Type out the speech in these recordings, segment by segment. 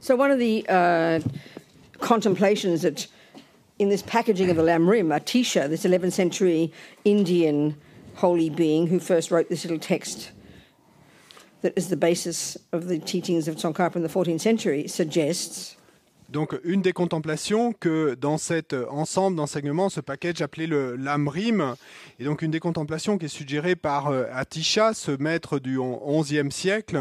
So one of the uh, contemplations that in this packaging of the Lamrim, Atisha, this 11th century Indian holy being who first wrote this little text that is the basis of the teachings of Tsongkhapa in the 14th century, suggests Donc, une des contemplations que dans cet ensemble d'enseignements, ce package appelé le l'Amrim, et donc une des contemplations qui est suggérée par euh, Atisha, ce maître du XIe siècle,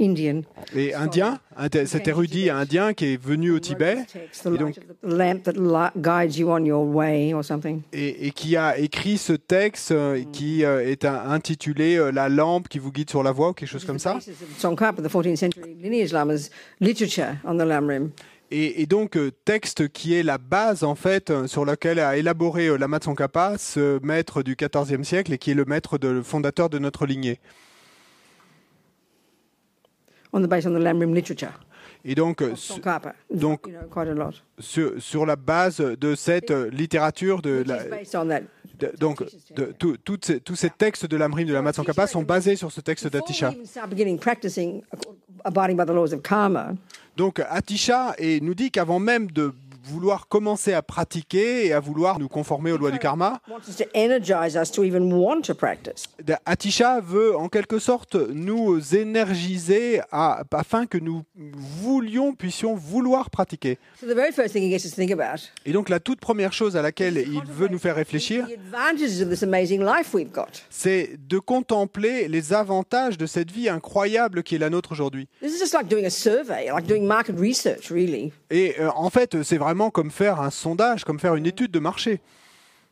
Indian. et indien, cet érudit indien qui est venu au Tibet, Et donc- of the lamp that li- guides you on your way or something. et, et qui a écrit ce texte euh, qui euh, est intitulé euh, La lampe qui vous guide sur la voie ou quelque chose comme ça. Basis of Tsongkhapa, the 14th century lineage lama's literature on the Lamrim. Et, et donc, texte qui est la base, en fait, sur laquelle a élaboré Lama Tsongkhapa, ce maître du XIVe siècle et qui est le maître de, le fondateur de notre lignée. On the base on the Lamrim literature. Et donc, su- donc- sur, sur la base de cette euh, littérature, de la, de- donc, de- tout- ces- tous ces textes de l'Amrim de Lama Tsongkhapa sont basés sur ce texte d'Atisha. we even start beginning practicing abiding by the laws of karma, Donc, Atisha et nous dit qu'avant même de vouloir commencer à pratiquer et à vouloir nous conformer aux lois du karma. Atisha veut en quelque sorte nous énergiser à- afin que nous voulions, puissions vouloir pratiquer. So the very first thing he gets us to think about Et donc la toute première chose à laquelle il veut nous faire réfléchir, c'est de contempler les avantages de cette vie incroyable qui est la nôtre aujourd'hui. Et euh, en fait, c'est vraiment comme faire un sondage, comme faire une étude de marché.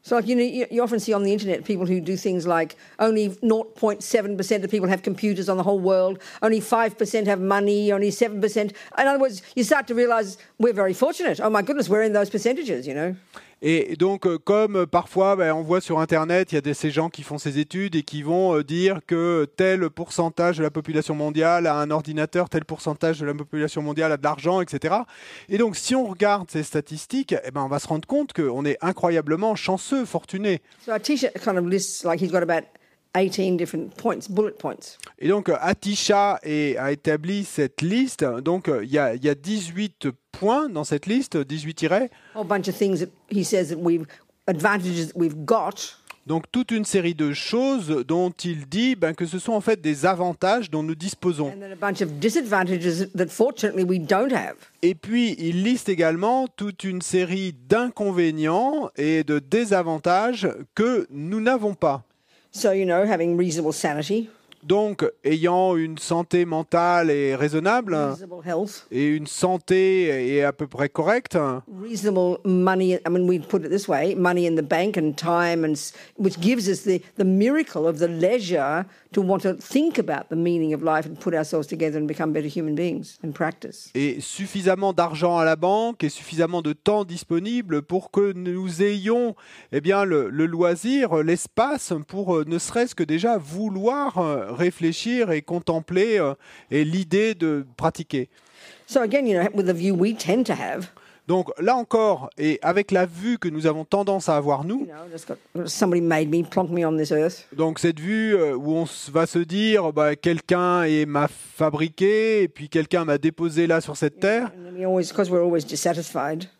So, like, you know, you, you often see on the internet people who do things like only 0.7% of people have computers on the whole world, only 5% have money, only 7%. In other words, you start to realize we're very fortunate. Oh my goodness, we're in those percentages, you know? Et donc, euh, comme euh, parfois ben, on voit sur Internet, il y a des, ces gens qui font ces études et qui vont euh, dire que tel pourcentage de la population mondiale a un ordinateur, tel pourcentage de la population mondiale a de l'argent, etc. Et donc, si on regarde ces statistiques, eh ben, on va se rendre compte qu'on est incroyablement chanceux, fortuné. 18 different points, bullet points. Et donc, euh, Atisha est- a établi cette liste. Donc, euh, il y, a, il y a 18 points dans cette liste, 18 tirets. A whole bunch of things that he says that we've advantages that we've got. Donc toute une série de choses dont il dit ben, que ce sont en fait des avantages dont nous disposons. And then a bunch of disadvantages that fortunately we don't have. Et puis il liste également toute une série d'inconvénients et de désavantages que nous n'avons pas. So, you know, having reasonable sanity, Donc ayant une santé mentale et raisonnable. Reasonable health, et une santé est à peu près correcte, reasonable money. I mean, we put it this way: money in the bank and time, and which gives us the the miracle of the leisure to want to think about the meaning of life and put ourselves together and become better human beings and practice. et suffisamment d'argent à la banque et suffisamment de temps disponible pour que nous ayons eh bien, le, le loisir, l'espace pour euh, ne serait-ce que déjà vouloir euh, réfléchir et contempler euh, et l'idée de pratiquer. So again, you know, with the view we tend to have, Donc là encore, et avec la vue que nous avons tendance à avoir nous, donc cette vue euh, où on va se dire bah, quelqu'un m'a fabriqué et puis quelqu'un m'a déposé là sur cette terre,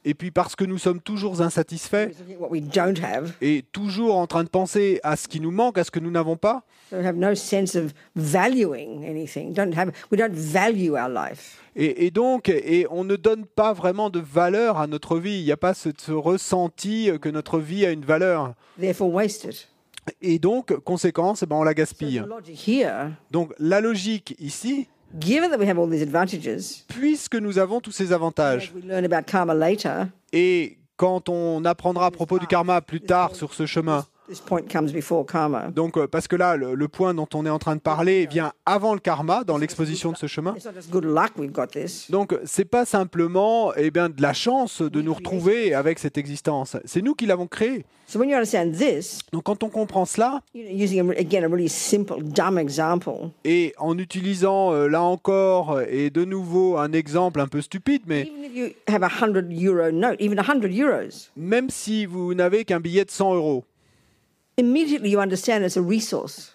Et puis parce que nous sommes toujours insatisfaits, et toujours en train de penser à ce qui nous manque, à ce que nous n'avons pas, et, et donc, et on ne donne pas vraiment de valeur à notre vie. Il n'y a pas ce, ce ressenti que notre vie a une valeur. Et donc, conséquence, eh ben, on la gaspille. Donc, la logique ici, given that we have all these advantages, puisque nous avons tous ces avantages, as we learn about karma later, et quand on apprendra à propos du karma plus tard sur ce chemin, this point comes before karma. donc euh, parce que là, le, le point dont on est en train de parler vient avant le karma, dans l'exposition de ce chemin. It's not just good luck we've got this. Donc, c'est pas simplement eh bien, de la chance de nous retrouver avec cette existence. C'est nous qui l'avons créée. So when you understand this, Donc, quand on comprend cela, you know, using a, again a really simple, dumb example, et en utilisant euh, là encore et de nouveau un exemple un peu stupide, mais even if you have a hundred euro note, even a hundred euros, même si vous n'avez qu'un billet de 100 euros,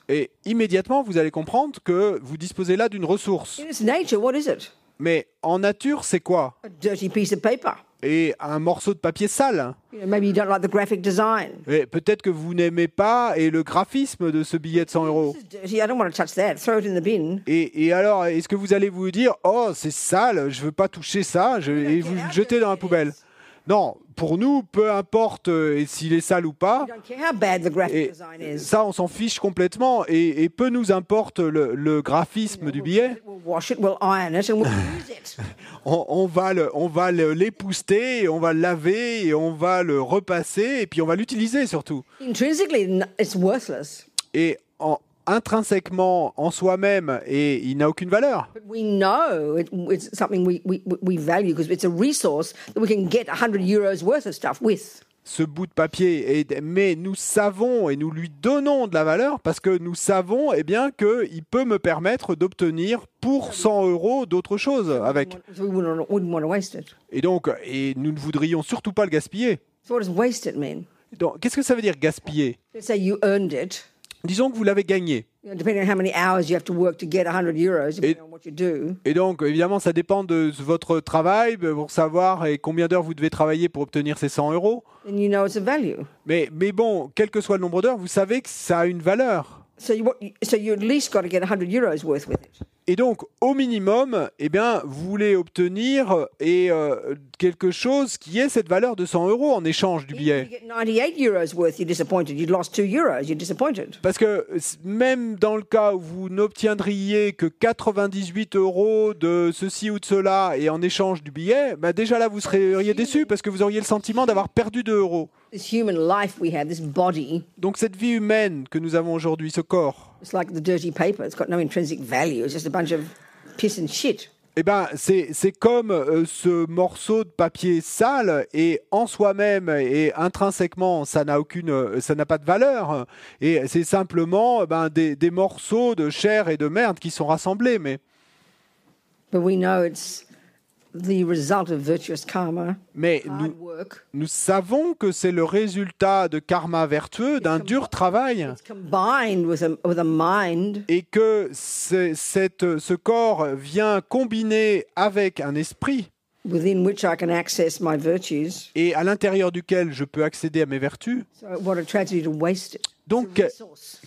et immédiatement vous allez comprendre que vous disposez là d'une ressource. In its nature, what is it? Mais en nature, c'est quoi? A dirty piece of paper. Et un morceau de papier sale. You know, maybe you don't like the graphic design. Et peut-être que vous n'aimez pas et le graphisme de ce billet de 100 euros. Et, et alors, est-ce que vous allez vous dire, oh, c'est sale, je veux pas toucher ça, je, et vous le jetez dans la poubelle Non, pour nous, peu importe euh, s'il est sale ou pas, et ça, on s'en fiche complètement. Et, et peu nous importe le, le graphisme du billet. On, on va le- on va l'épouster, on va le laver, et on va le repasser, et puis on va l'utiliser surtout. Et en- intrinsèquement en soi-même, et il n'a aucune valeur. We know it, it's something we, we, we value because it's a resource that we can get 100 euros worth of stuff with. ce bout de papier, et- mais nous savons et nous lui donnons de la valeur parce que nous savons eh bien qu'il peut me permettre d'obtenir pour 100 euros d'autres choses avec. So we wouldn't, wouldn't want to waste it. Et donc, et nous ne voudrions surtout pas le gaspiller. So what does wasted mean? Donc, Qu'est-ce que ça veut dire gaspiller? Disons que vous l'avez gagné. You know, depending on how many hours you have to work to get 100 euros, depending on what you do. Et donc, évidemment, ça dépend de votre travail pour savoir et combien d'heures vous devez travailler pour obtenir ces 100 euros. Then you know it's a value. Mais, mais bon, quel que soit le nombre d'heures, vous savez que ça a une valeur. So you, what, so you at least got to get 100 euros worth with it. Et donc, au minimum, eh bien, vous voulez obtenir et, euh, quelque chose qui ait cette valeur de 100 euros en échange du billet. you get 98 euros worth, you're disappointed. You'd lost 2 euros. You're disappointed. Parce que même dans le cas où vous n'obtiendriez que 98 euros de ceci ou de cela et en échange du billet, bah déjà là vous seriez déçu parce que vous auriez le sentiment d'avoir perdu 2 euros. This human life we have, this body, Donc cette vie humaine que nous avons aujourd'hui, ce corps, it's like the dirty paper. It's got no intrinsic value. It's just a bunch of piss and shit. eh ben c'est comme euh, ce morceau de papier sale et en soi-même et intrinsèquement ça n'a aucune euh, ça n'a pas de valeur et c'est simplement ben, des, des morceaux de chair et de merde qui sont rassemblés mais But we know it's the result of virtuous karma, mais nous, savons que c'est le résultat de karma vertueux, d'un dur travail, It's combined with a, with a mind et que cette- ce corps vient combiner avec un esprit, within which I can access my virtues. et à l'intérieur duquel je peux accéder à mes vertus. So what a tragedy to waste it. Donc,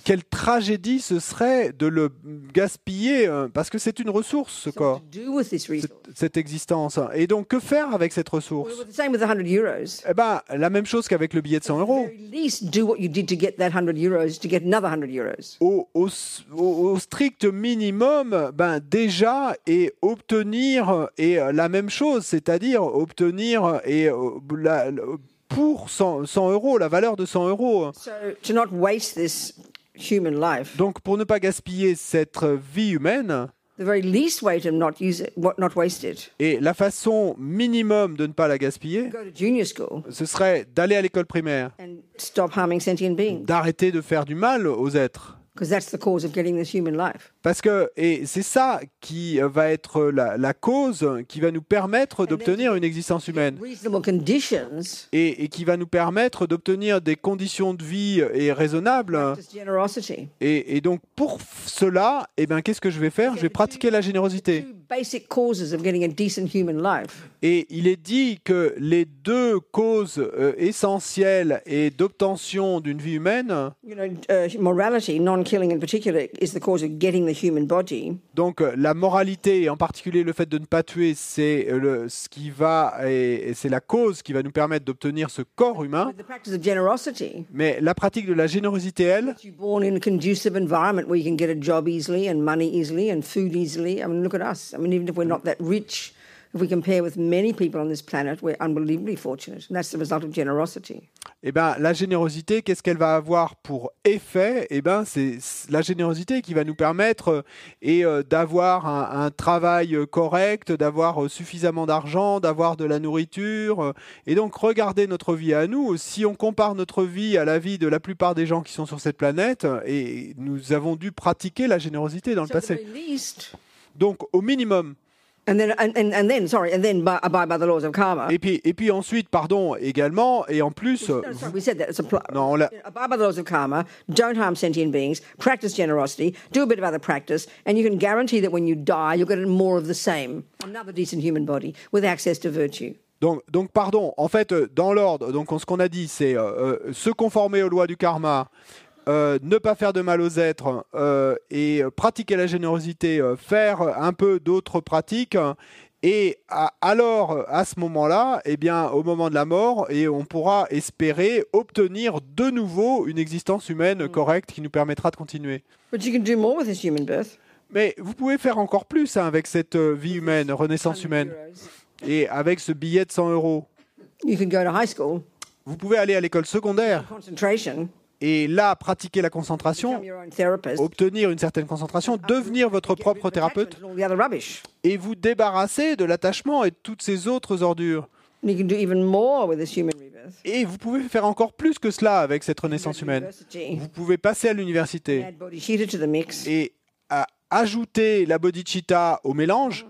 quelle tragédie ce serait de le gaspiller, euh, parce que c'est une ressource, ce corps, cette, cette existence. Et donc, que faire avec cette ressource? Well, the same with the 100 euros. Eh ben, la même chose qu'avec le billet de 100 euros. At very least do what you did to get that 100 euros to get another 100 euros. au, strict minimum, ben déjà et obtenir et euh, la même chose, c'est-à-dire obtenir et euh, la- pour 100, 100 euros la valeur de 100 euros. So to not waste this human life, Donc pour ne pas gaspiller cette vie humaine, the very least way to not use it, what, not waste it, et la façon minimum de ne pas la gaspiller, go to junior school. ce serait d'aller à l'école primaire, and stop harming sentient beings, d'arrêter de faire du mal aux êtres. Because that's the cause of getting this human life. Parce que, et c'est ça qui va être la, la cause qui va nous permettre d'obtenir une existence humaine. Reasonable conditions, et, et qui va nous permettre d'obtenir des conditions de vie et raisonnables. Et, et donc pour cela, eh ben, qu'est-ce que je vais faire? Je vais pratiquer la générosité. Et il est dit que les deux causes euh, essentielles et d'obtention d'une vie humaine, You know, uh, morality, in particular, is the cause of getting the human body. donc la moralité et en particulier le fait de ne pas tuer, c'est euh, le- ce qui va et, et c'est la cause qui va nous permettre d'obtenir ce corps humain. Mais la pratique de la générosité, elle, if we compare with many people on this planet, we're unbelievably fortunate. And that's the result of generosity. Eh ben, la générosité, qu'est-ce qu'elle va avoir pour effet? Eh ben, c'est la générosité qui va nous permettre euh, et euh, d'avoir un, un travail euh, correct, d'avoir euh, suffisamment d'argent, d'avoir de la nourriture. et donc, regardez notre vie à nous. Si on compare notre vie à la vie de la plupart des gens qui sont sur cette planète, et nous avons dû pratiquer la générosité dans le passé. Donc, au minimum, And then, and, and, then, sorry, and then by, by the laws of karma. Et puis, et puis ensuite, pardon, également, et en plus, No, sorry, we said that. It's a non, on l'a- abide by the laws of karma. Don't harm sentient beings. Practice generosity. Do a bit of other practice, and you can guarantee that when you die, you'll get more of the same. Another decent human body with access to virtue. Donc, donc, pardon, en fait, euh, dans l'ordre, donc on- ce qu'on a dit, c'est euh, euh, se conformer aux lois du karma, euh, ne pas faire de mal aux êtres euh, et pratiquer la générosité, euh, faire un peu d'autres pratiques. Et à- alors, à ce moment-là, eh bien, au moment de la mort, et on pourra espérer obtenir de nouveau une existence humaine correcte qui nous permettra de continuer. But you can do more with this human birth. Mais vous pouvez faire encore plus hein, avec cette vie humaine, renaissance humaine, et avec ce billet de 100 euros. You can go to high school, Vous pouvez aller à l'école secondaire concentration, et là pratiquer la concentration, obtenir une certaine concentration, devenir votre propre thérapeute. et vous débarrasser de l'attachement et de toutes ces autres ordures. Et vous pouvez faire encore plus que cela avec cette renaissance humaine. Vous pouvez passer à l'université. Et à ajouter la bodhicitta au mélange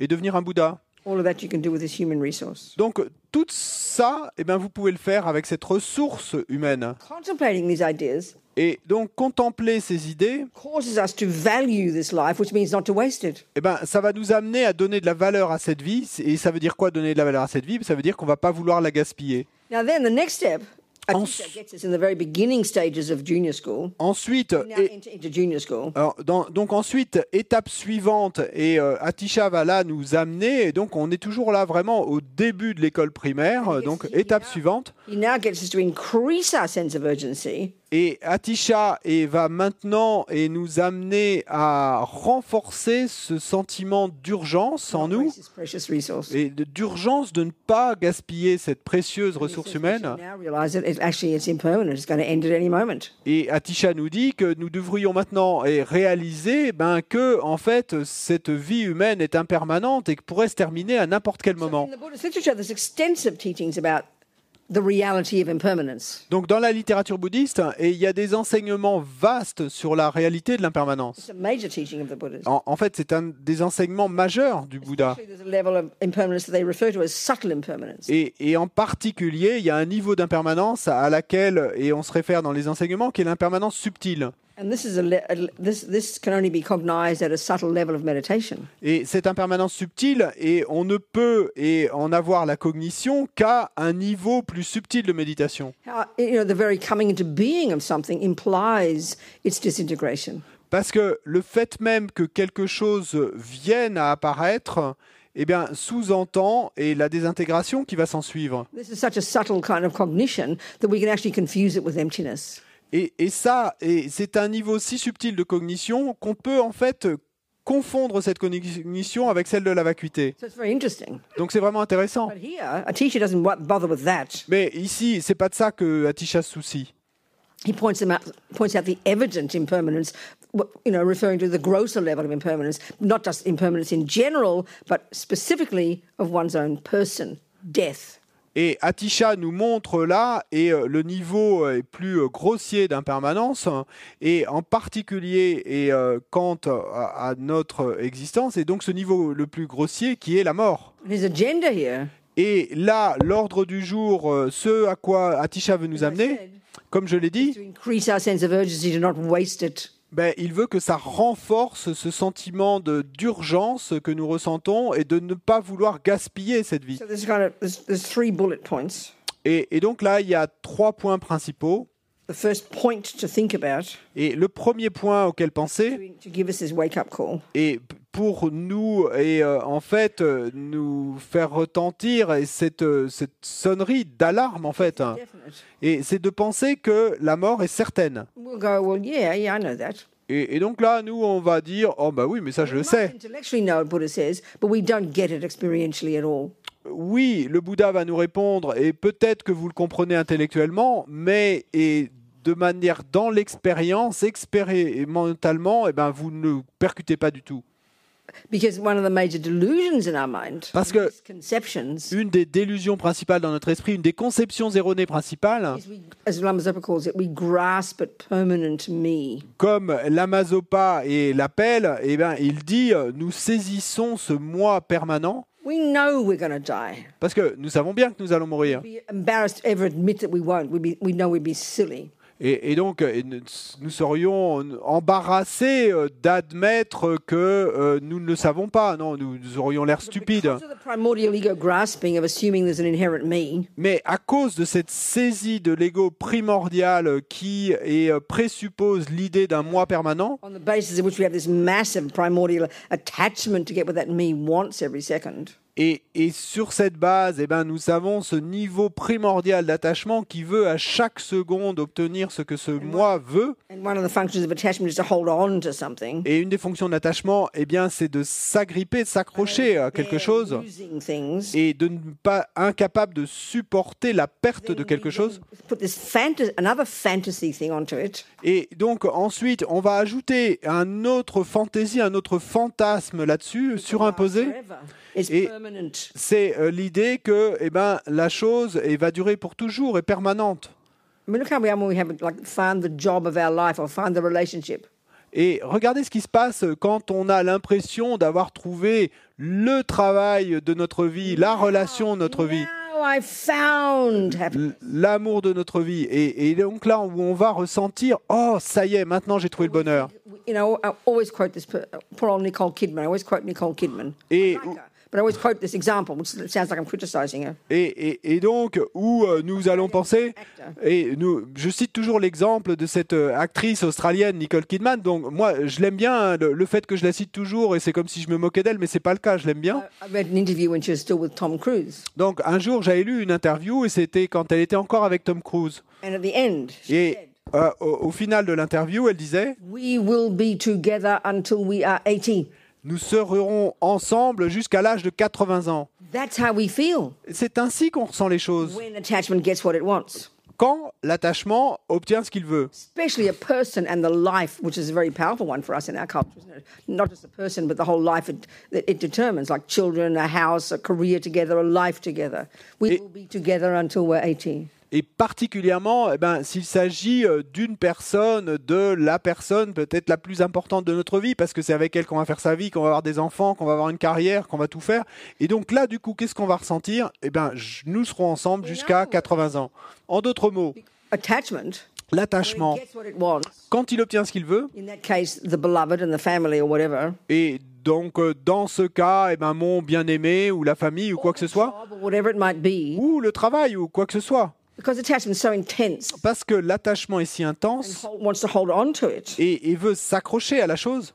et devenir un Bouddha. All of that you can do with this human resource. Donc tout ça, eh bien, vous pouvez le faire avec cette ressource humaine. Contemplating these ideas Et donc contempler ces idées, causes us to value this life, which means not to waste it. eh ben, ça va nous amener à donner de la valeur à cette vie. Et ça veut dire quoi donner de la valeur à cette vie? Ça veut dire qu'on va pas vouloir la gaspiller. Now, then the next step, I think Ens- that gets us in the very beginning stages of junior school. Ensuite, donc ensuite, étape suivante, et euh, Atisha va là nous amener, et donc on est toujours là vraiment au début de l'école primaire, donc étape suivante, He now gets us to increase our sense of urgency et Atisha et va maintenant et nous amener à renforcer ce sentiment d'urgence en nous, et d'urgence de ne pas gaspiller cette précieuse ressource humaine. Et Atisha nous dit que nous devrions maintenant eh, réaliser ben, que en fait cette vie humaine est impermanente et que pourrait se terminer à n'importe quel moment. The reality of impermanence. Donc dans la littérature bouddhiste, et il y a des enseignements vastes sur la réalité de l'impermanence. En, en fait, c'est un des enseignements majeurs du Bouddha. Actually, there's a level of impermanence that they refer to as subtle impermanence. Et, et en particulier, il y a un niveau d'impermanence à laquelle, et on se réfère dans les enseignements, qui est l'impermanence subtile. And this is a, le- a this this can only be cognized at a subtle level of meditation. Et cette impermanence subtile, et on ne peut et en avoir la cognition qu'à un niveau plus subtil de méditation. Parce que le fait même que quelque chose vienne à apparaître, eh bien, sous-entend et la désintégration qui va s'en suivre. This is such a subtle kind of cognition that we can actually confuse it with emptiness. Et, et ça, et c'est un niveau si subtil de cognition qu'on peut en fait confondre cette cognition avec celle de la vacuité. So it's very interesting. Donc c'est vraiment intéressant. Mais ici, c'est pas de ça que Atisha se soucie. He points out, points out the evident impermanence, you know, referring to the grosser level of impermanence, not just impermanence in general, but specifically of one's own person, death. Et Atisha nous montre là et euh, le niveau euh, plus euh, grossier d'impermanence hein, et en particulier et euh, quant à, à notre existence et donc ce niveau le plus grossier qui est la mort. Agenda here, Et là, l'ordre du jour, ce à quoi Atisha veut nous amener, comme je l'ai dit, ben, il veut que ça renforce ce sentiment de d'urgence que nous ressentons et de ne pas vouloir gaspiller cette vie. So there's kind of there's, there's three bullet points. Et, et donc là, il y a trois points principaux. The first point to think about Et le premier point auquel penser, et pour nous, et euh, en fait, euh, nous faire retentir et cette, euh, cette sonnerie d'alarme, en fait, et c'est de penser que la mort est certaine. We'll go, well, yeah, yeah, I know that. Et, et donc là, nous, on va dire, oh bah oui, mais ça, je le sais. intellectually know what Buddha says, but we don't get it experientially at all. Oui, le Bouddha va nous répondre, et peut-être que vous le comprenez intellectuellement, mais et de manière dans l'expérience, expérimentalement, eh ben, vous ne percutez pas du tout. Because one of the major delusions in our mind, Parce que- Une des délusions principales dans notre esprit, une des conceptions erronées principales, is we, as Lama Zopa calls it, we grasp at permanent me. comme l'Amazopa et l'appel, eh ben, il dit euh, nous saisissons ce moi permanent We know we're going to die. parce que nous savons bien que nous allons mourir. Et, et donc, euh, nous- serions embarrassés euh, d'admettre que euh, nous ne le savons pas. Non, nous, nous aurions l'air stupides. Mais à cause de cette saisie de l'ego primordial qui est, présuppose l'idée d'un moi permanent, on the basis of which we have this massive primordial attachment to get what that me wants every second, Et, et sur cette base, eh ben, nous avons ce niveau primordial d'attachement qui veut à chaque seconde obtenir ce que ce moi veut. and one of the functions of attachment is to hold on to something. Et une des fonctions d'attachement, eh bien, c'est de s'agripper, de s'accrocher à quelque chose et de ne pas incapable de supporter la perte de quelque chose. Et donc ensuite, on va ajouter un autre fantaisie, un autre fantasme là-dessus, surimposé. Et-. C'est euh, l'idée que eh ben, la chose eh, va durer pour toujours et permanente. I mean, look how we are when we have like found the job of our life or found the relationship. Et regardez ce qui se passe quand on a l'impression d'avoir trouvé le travail de notre vie, la relation de notre vie, l'amour de notre vie. Et, et donc là où on va ressentir, oh, ça y est, maintenant j'ai trouvé le bonheur. You know, I always quote this per- poor old Nicole Kidman. I always quote Nicole Kidman. Et, but I always quote this example, which sounds like I'm criticizing her. et, et- et donc, où euh, nous allons penser, et nous, je cite toujours l'exemple de cette euh, actrice australienne, Nicole Kidman. Donc, moi, je l'aime bien, hein, le, le fait que je la cite toujours, et c'est comme si je me moquais d'elle, mais c'est pas le cas, je l'aime bien. I read an interview when she was still with Tom Cruise, Donc, un jour, j'avais lu une interview, et c'était quand elle était encore avec Tom Cruise. and at the end, she Et said, euh, au, au final de l'interview, elle disait "We will be together until we are 80." Nous serons ensemble jusqu'à l'âge de 80 ans. C'est ainsi qu'on ressent les choses. when attachment gets what it wants. Quand l'attachement obtient ce qu'il veut. Especially a person and the life, which is a very powerful one for us in our culture, isn't it? Not just a person, but the whole life it, that it determines, like children, a house, a career together, a life together. We Et- will be together until we're 80. Et particulièrement, eh ben, s'il s'agit euh, d'une personne, de la personne peut-être la plus importante de notre vie, parce que c'est avec elle qu'on va faire sa vie, qu'on va avoir des enfants, qu'on va avoir une carrière, qu'on va tout faire. Et donc là, du coup, qu'est-ce qu'on va ressentir? Eh ben, nous serons ensemble jusqu'à 80 ans. En d'autres mots, Attachment, l'attachement, quand il obtient ce qu'il veut, in that case, the beloved and the family or whatever, et donc euh, dans ce cas, eh ben, mon bien-aimé ou la famille ou quoi que ce soit, ou le travail ou quoi que ce soit, parce que l'attachement est si intense et, et veut s'accrocher à la chose,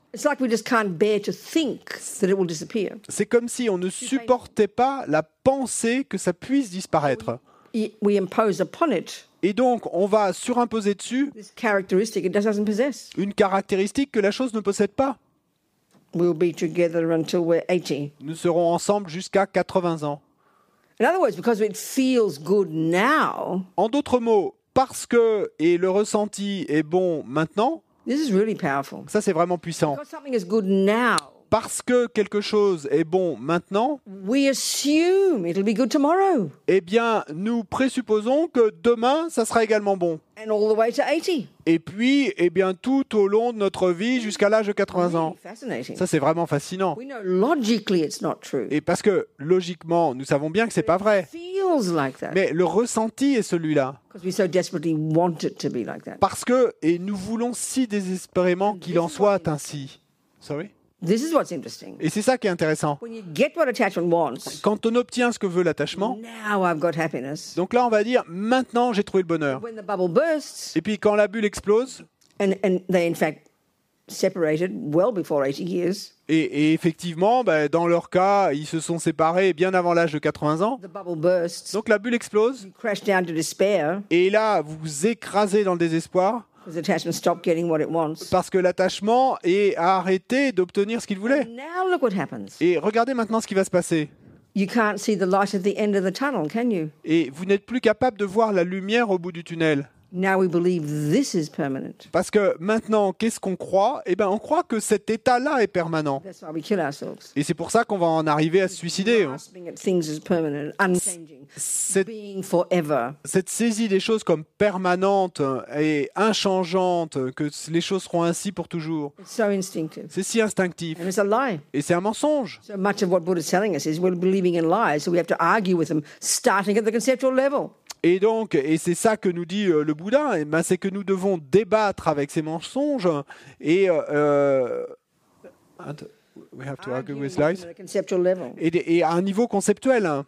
c'est comme si on ne supportait pas la pensée que ça puisse disparaître. Et donc, on va surimposer dessus une caractéristique que la chose ne possède pas. We'll be together until we're 80. Nous serons ensemble jusqu'à 80 ans. En d'autres mots, parce que, et le ressenti est bon maintenant, this is really powerful. ça c'est vraiment puissant. Parce que quelque chose est bon maintenant, we assume it'll be good tomorrow eh bien, nous présupposons que demain, ça sera également bon. and all the way to 80. Et puis, eh bien, tout au long de notre vie jusqu'à l'âge de 80 ans. Fascinating. Ça, c'est vraiment fascinant. We know logically it's not true. Et parce que, logiquement, nous savons bien que c'est pas vrai. Feels like that Mais le ressenti est celui-là. because we so desperately want it to be like that. Parce que, et nous voulons si désespérément qu'il en soit ainsi. Sorry? This is what's interesting. Et c'est ça qui est intéressant. When you get what attachment wants, Quand on obtient ce que veut l'attachement, now I've got happiness. donc là, on va dire, maintenant, j'ai trouvé le bonheur. When the bubble bursts, Et puis, quand la bulle explose, and, and they in fact separated well before 80 years, et, et effectivement, ben, dans leur cas, ils se sont séparés bien avant l'âge de 80 ans. the bubble bursts, Donc la bulle explose. you crash down to despair Et là, vous vous écrasez dans le désespoir because attachment stopped getting what it wants. parce que l'attachement est a arrêté d'obtenir ce qu'il voulait. Et regardez maintenant ce qui va se passer. You can't see the light at the end of the tunnel, can you? Et vous n'êtes plus capable de voir la lumière au bout du tunnel. Now we believe this is permanent. Parce que maintenant, qu'est-ce qu'on croit? Eh bien, on croit que cet état-là est permanent. That's why we kill ourselves. Et c'est pour ça qu'on va en arriver à se suicider. hein. Cette, saisie des choses comme permanentes et inchangeantes, que les choses seront ainsi pour toujours, It's so instinctive. c'est si instinctif. And it's a lie. Et c'est un mensonge. So much of what telling us is we're believing in lies, so we have to argue with them, starting at the conceptual level. Et donc, et c'est ça que nous dit euh, le Bouddha, eh ben, c'est que nous devons débattre avec ces mensonges et euh, and we have to argue Arguing with with them lies. at a conceptual level. Et, des- et à un niveau conceptuel. Yeah.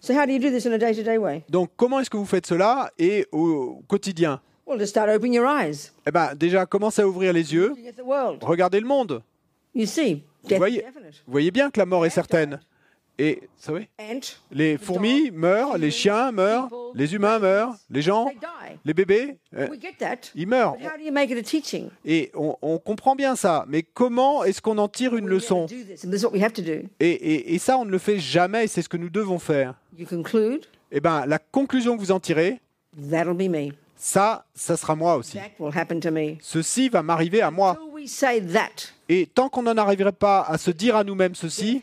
So how do you do this in a day-to-day way? Donc, comment est-ce que vous faites cela et au quotidien? Well, to start opening your eyes, Eh ben, déjà, commencez à ouvrir les yeux, regardez le monde. You see, death is voyez-. Vous voyez bien que la mort est certaine. Et, les fourmis meurent, les chiens meurent, les humains meurent, les gens, les bébés, euh, ils meurent. Et on, on comprend bien ça. Mais comment est-ce qu'on en tire une leçon? et, et- et ça, on ne le fait jamais, c'est ce que nous devons faire. Eh ben, la conclusion que vous en tirez, that'll be me. Ça, ça sera moi aussi. Ceci va m'arriver à moi. Et tant qu'on n'en arriverait pas à se dire à nous-mêmes ceci,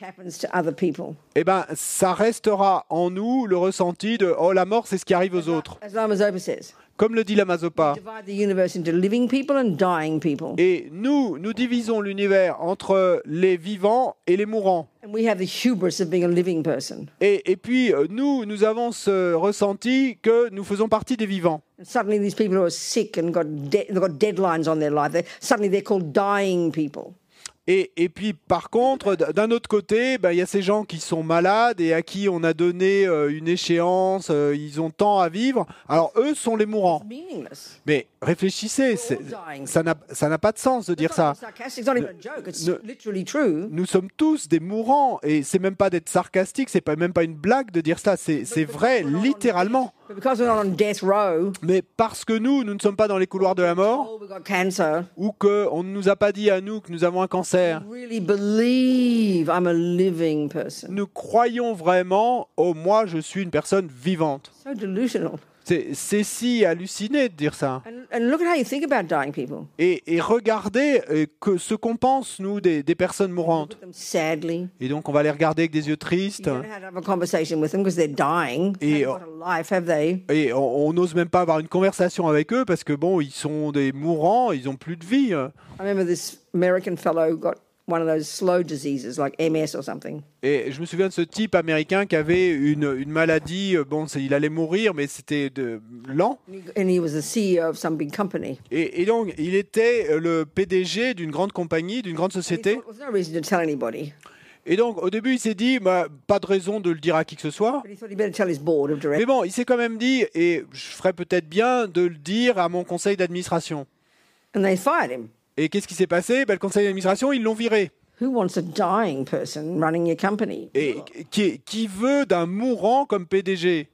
eh ben, ça restera en nous le ressenti de oh la mort, c'est ce qui arrive aux autres. Comme le dit la Mazopa. Et nous, nous divisons l'univers entre les vivants et les mourants. And we have the hubris of being a living person. Et, et puis, euh, nous, nous avons ce ressenti que nous faisons partie des vivants. And suddenly, these people who are sick and got, de- got deadlines on their life, they suddenly they're called dying people. Et, et puis, par contre, d'un autre côté, ben, il y a ces gens qui sont malades et à qui on a donné euh, une échéance, euh, ils ont tant à vivre. Alors, eux sont les mourants. Mais réfléchissez, ça n'a pas de sens de dire ça. ne-. Nous sommes tous des mourants et c'est même pas d'être sarcastique, c'est pas même pas une blague de dire ça, c'est vrai littéralement. But because we're not on death row, Mais parce que nous, nous ne sommes pas dans les couloirs de la mort oh, ou qu'on ne nous a pas dit à nous que nous avons un cancer, we really believe I'm a living person. nous croyons vraiment, oh moi je suis une personne vivante. C'est si halluciné de dire ça. Et, et regardez euh, que ce qu'on pense, nous, des, des personnes mourantes. Et donc on va les regarder avec des yeux tristes. Et, on n'ose même pas avoir une conversation avec eux parce que bon, ils sont des mourants, ils ont plus de vie. I remember this American fellow got one of those slow diseases like MS or something. Et je me souviens de ce type américain qui avait une, une maladie, euh, bon, il allait mourir, mais c'était lent. And he, and he was the CEO of some big company. Et, et donc, il était euh, le PDG d'une grande compagnie, d'une grande société. thought, There's no reason to tell anybody. Et donc, au début, il s'est dit, bah, pas de raison de le dire à qui que ce soit. Mais bon, il s'est quand même dit, et je ferais peut-être bien de le dire à mon conseil d'administration. Et qu'est-ce qui s'est passé? Ben, Le conseil d'administration, ils l'ont viré. Who wants a dying person running your company? Et qui, qui veut d'un mourant comme PDG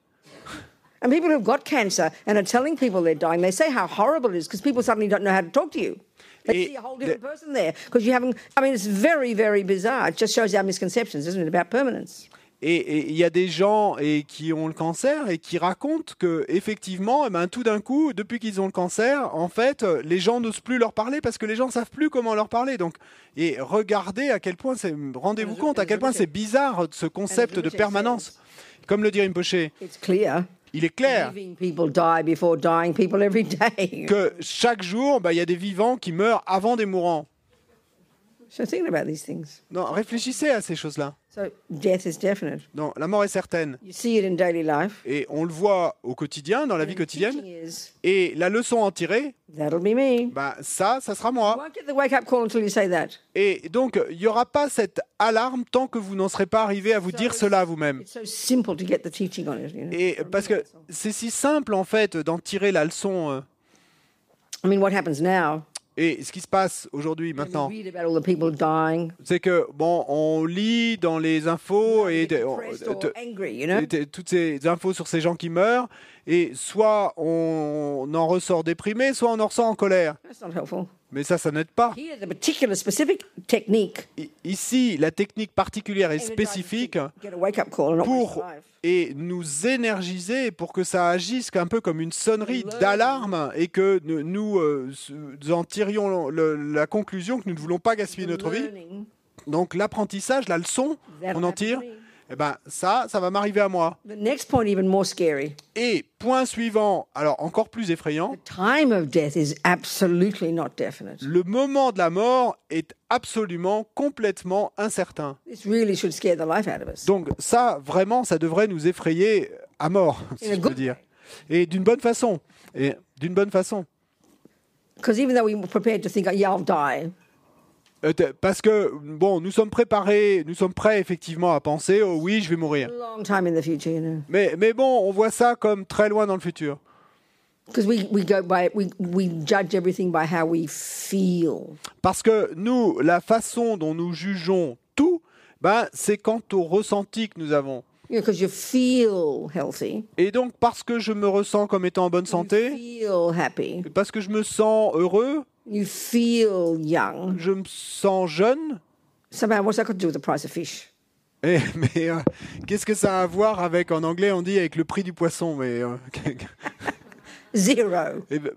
And people who've got cancer and are telling people they're dying, they say how horrible it is because people suddenly don't know how to talk to you. They see a whole different person there because you haven't. I mean, it's very, very bizarre. It just shows our misconceptions, isn't it, about permanence? Et il y a des gens et qui ont le cancer et qui racontent que effectivement, eh ben, tout d'un coup, depuis qu'ils ont le cancer, en fait, les gens n'osent plus leur parler parce que les gens savent plus comment leur parler. Donc, et regardez à quel point c'est, rendez-vous compte à quel point c'est bizarre ce concept de permanence. Comme le dit clear. il est clair Living people die before dying people every day. que chaque jour, bah, il y a des vivants qui meurent avant des mourants. So think about these things. Non, réfléchissez à ces choses-là. So death is definite. Non, la mort est certaine. You see it in daily life. Et on le voit au quotidien, dans la vie quotidienne. is, Et la leçon à en tirer, that'll be me. bah, ça, ça sera You moi. won't get the wake up call until you say that. Et donc, il n'y aura pas cette alarme tant que vous n'en serez pas arrivé à vous dire cela vous-même. It's so simple to get the teaching on it. You know? Et parce que c'est si simple, en fait, d'en tirer la leçon. euh. I mean, what happens now? Et ce qui se passe aujourd'hui, maintenant, c'est que, bon, on lit dans les infos et, on- toutes ces infos sur ces gens qui meurent. Et soit on en ressort déprimé, soit on en ressort en colère. Mais ça, ça n'aide pas. I- Ici, la technique particulière et spécifique pour et nous énergiser pour que ça agisse un peu comme une sonnerie d'alarme et que nous, euh, en tirions le- la conclusion que nous ne voulons pas gaspiller notre vie. Donc l'apprentissage, la leçon qu'on en tire. Eh ben ça, ça va m'arriver à moi. The next point, even more scary. Et point suivant, alors encore plus effrayant, The time of death is absolutely not definite. le moment de la mort est absolument, complètement incertain. This really should scare the life out of us. Donc ça, vraiment, ça devrait nous effrayer à mort, si je good dire. Et d'une bonne façon. Et d'une bonne façon. Because even though we were prepared to think, yeah, I'll die, Parce que, bon, nous sommes préparés, nous sommes prêts effectivement à penser, oh oui, je vais mourir. Mais, mais bon, on voit ça comme très loin dans le futur. Parce que nous, la façon dont nous jugeons tout, ben, c'est quant au ressenti que nous avons. You know, because you feel healthy, Et donc, parce que je me ressens comme étant en bonne you santé, feel happy, parce que je me sens heureux, you feel young. je me sens jeune, Somehow, what's that got to do with the price of fish? Et- mais euh, qu'est-ce que ça a à voir avec, en anglais, on dit avec le prix du poisson Mais euh, Zero. eh ben,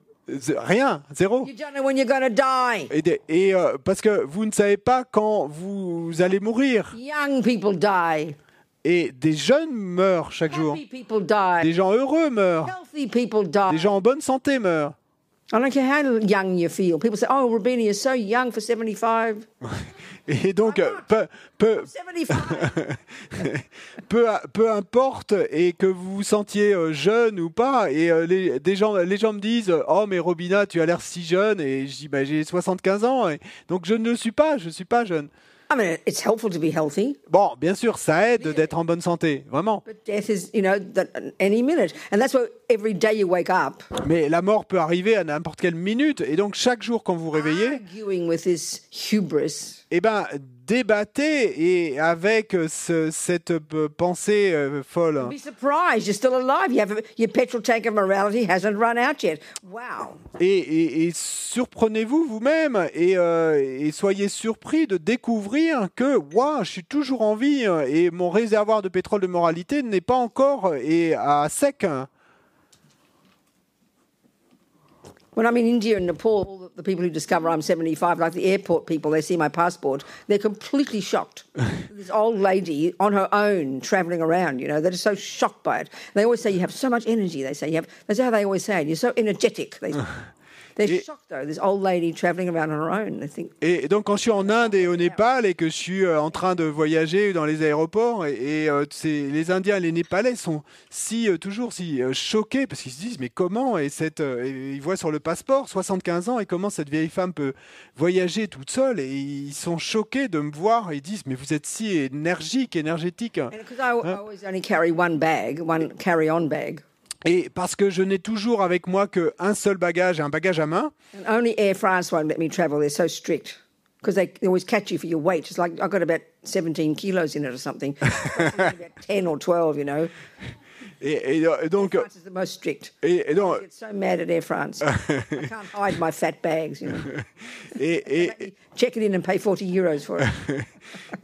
rien, zéro. You don't know when you're going to die. Et, des- et, euh, parce que vous ne savez pas quand vous allez mourir. Young people die. Et des jeunes meurent chaque jour. Happy people die. Des gens heureux meurent. Healthy people die. Des gens en bonne santé meurent. I don't care how young you feel. People say, "Oh, Rabina, you're so young for 75." Et donc, peu, peu, 75. peu, peu importe, et que vous vous sentiez euh, jeune ou pas, et euh, les, des gens, les gens me disent Oh, mais Robina, tu as l'air si jeune, et je dis bah, J'ai 75 ans, et donc je ne le suis pas, je ne suis pas jeune. I mean, it's helpful to be healthy, Bon, bien sûr, ça aide d'être en bonne santé, vraiment. but death is, you know, that any minute, and that's why every day you wake up Mais la mort peut arriver à n'importe quelle minute, et donc chaque jour quand vous vous réveillez, arguing with this hubris. eh ben, débattez et avec ce- cette euh, pensée euh, folle. Be surprised you're still alive. You have your petrol tank of morality hasn't run out yet. Wow. Et, et- et surprenez-vous vous-même et, euh, et soyez surpris de découvrir que waouh, je suis toujours en vie et mon réservoir de pétrole de moralité n'est pas encore et à sec. When I'm in India and Nepal, all the- the people who discover I'm 75, like the airport people, they see my passport, they're completely shocked. this old lady on her own traveling around, you know, they're just so shocked by it. They always say, You have so much energy. They say, you have, That's how they always say it. You're so energetic. They, they're Et- shocked, though. This old lady traveling around on her own. They think, Et donc quand je suis en Inde et au Népal et que je suis euh, en train de voyager dans les aéroports et, et, euh, c'est- les Indiens et les Népalais sont si euh, toujours si choqués parce qu'ils se disent mais comment et cette et ils voient sur le passeport 75 ans et comment cette vieille femme peut voyager toute seule et ils sont choqués de me voir et ils disent mais vous êtes si énergique énergétique and because I, I always only carry one bag, one carry on bag, et parce que je n'ai toujours avec moi qu'un seul bagage un bagage à main and only Air France won't let me travel. They're so strict. Because they, they always catch you for your weight. It's like I've got about 17 kilos in it or something. about 10 or 12, you know. Et, et, donc France is the most strict. et, et donc I get so mad at Air France. I can't hide my fat bags, you know. et, et, Let me check it in and pay 40 euros for it.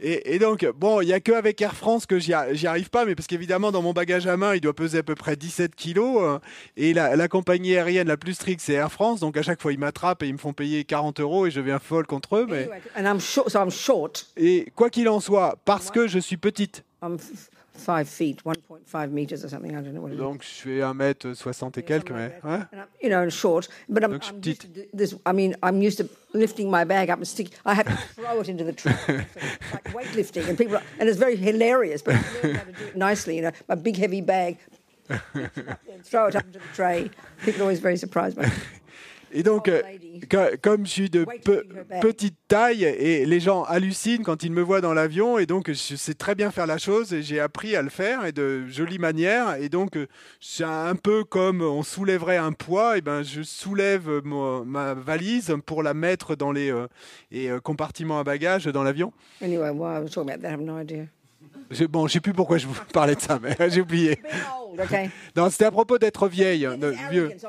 Et, et donc, bon, il n'y a que avec Air France que j'y arrive pas, mais parce qu'évidemment, dans mon bagage à main, il doit peser à peu près 17 kilos. euh, et la, la compagnie aérienne la plus stricte, c'est Air France. Donc, à chaque fois, ils m'attrapent et ils me font payer 40 euros et je deviens folle contre eux. Mais... Anyway, and I'm short, so I'm short. Et quoi qu'il en soit, parce que je suis petite, I'm five feet, 1.5 meters or something. I don't know what it is. donc je fais 1m60 et quelques, mais. ouais. I'm, you know, short, but I'm, Donc, I'm used to do this. I mean, I'm used to lifting my bag up and stick. I have to throw it into the tray, so like weightlifting, and people, are, and it's very hilarious. But I learned how to do it nicely. You know, my big heavy bag, it throw it up into the tray. People are always very surprised by. it. Et donc, euh, comme je suis de pe- petite taille, et les gens hallucinent quand ils me voient dans l'avion, et donc je sais très bien faire la chose, et j'ai appris à le faire, et de jolie manière, et donc euh, c'est un peu comme on soulèverait un poids, et ben je soulève ma valise pour la mettre dans les euh, compartiments à bagages dans l'avion. Anyway, Bon, je sais plus pourquoi je vous parlais de ça, mais j'ai oublié. Okay? Non, c'était à propos d'être vieille, de- vieux. It's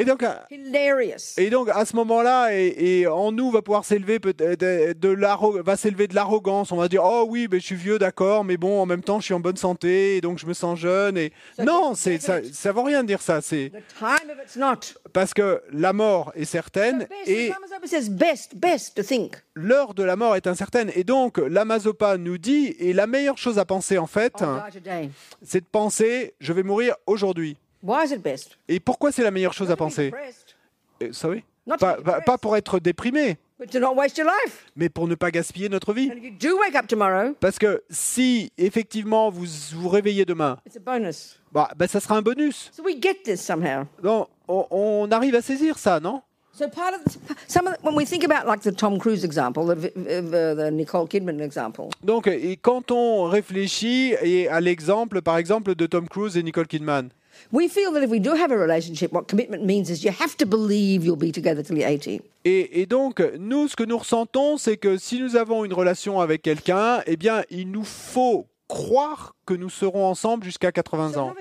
Et donc, à- hilarious. et donc à ce moment-là, et, et en nous va pouvoir s'élever peut- de, de l'arro- va s'élever de l'arrogance. On va dire oh oui, mais je suis vieux, d'accord, mais bon, en même temps, je suis en bonne santé, et donc je me sens jeune. Et non, c'est ça, ça vaut rien de dire ça. C'est Parce que la mort est certaine et l'heure de la mort est incertaine. Et donc l'Amazopa nous dit et la meilleure chose à penser en fait, today. c'est de penser je vais mourir aujourd'hui. Why is it best? Et pourquoi c'est la meilleure chose à penser? to Pas, pas pour être déprimé, but to not waste your life. mais pour ne pas gaspiller notre vie. And if you do wake up tomorrow, Parce que si effectivement vous vous réveillez demain, it's a bonus. bah, bah, ça sera un bonus. So we get this somehow. Non, on, on arrive à saisir ça, non? So part of some of the, when we think about like the Tom Cruise example, the, v- v- the Nicole Kidman example, Donc, et quand on réfléchit et à l'exemple, par exemple, de Tom Cruise et Nicole Kidman, we feel that if we do have a relationship, what commitment means is you have to believe you'll be together till you're 80. Et, et donc, nous, ce que nous ressentons, c'est que si nous avons une relation avec quelqu'un, eh bien, il nous faut croire que nous serons ensemble jusqu'à 80 There's ans.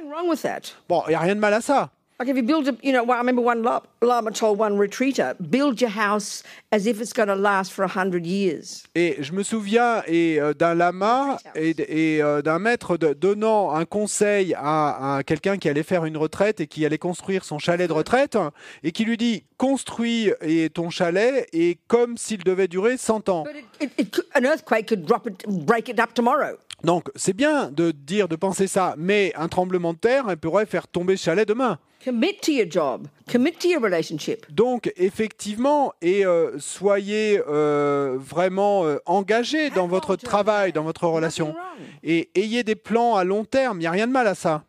Bon, il n'y a rien de mal à ça. Like if you build a, you know, well, I remember one la- Lama told one retreater, build your house as if it's going to last for a hundred years. Et je me souviens et, euh, d'un lama et, et, euh, d'un maître de- donnant un conseil à, à quelqu'un qui allait faire une retraite et qui allait construire son chalet de retraite et qui lui dit construis et ton chalet et comme s'il devait durer 100 ans. But it, it, it could, an earthquake could drop it, break it up tomorrow. Donc c'est bien de dire, de penser ça, mais un tremblement de terre elle pourrait faire tomber ce chalet demain. Commit to your job. Commit to your relationship. Donc effectivement, et euh, soyez euh, vraiment euh, engagés dans votre travail, dans votre relation, et ayez des plans à long terme. Il n'y a rien de mal à ça.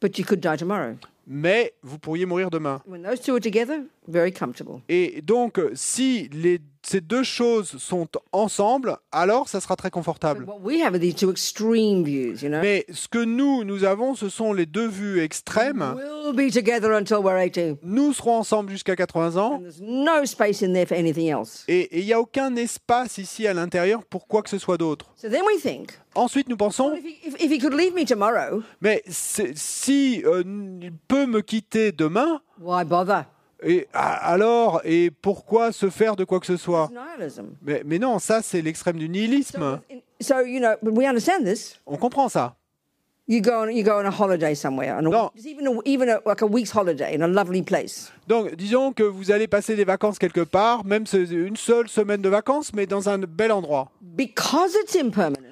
But you could die tomorrow. Mais vous pourriez mourir demain. When those two are together, very comfortable. Et donc, si les, ces deux choses sont ensemble, alors ça sera très confortable. What we have are these two extreme views, you know? Mais ce que nous, nous avons, ce sont les deux vues extrêmes. We'll be together until we're 80. Nous serons ensemble jusqu'à 80 ans. And there's no space in there for anything else. Et il n'y a aucun espace ici à l'intérieur pour quoi que ce soit d'autre. So then we think, Ensuite, nous pensons, if he, if, if he could leave me tomorrow, mais si euh, il peut me quitter demain, why bother? Et alors, et pourquoi se faire de quoi que ce soit? Mais, mais non, ça c'est l'extrême du nihilisme. So, in- so, you know, but we understand this. On comprend ça. You go on, you go on a holiday somewhere, and a, No. just even a, even a, like a week's holiday in a lovely place. Donc, disons que vous allez passer des vacances quelque part, même une seule semaine de vacances, mais dans un bel endroit. Because it's impermanent,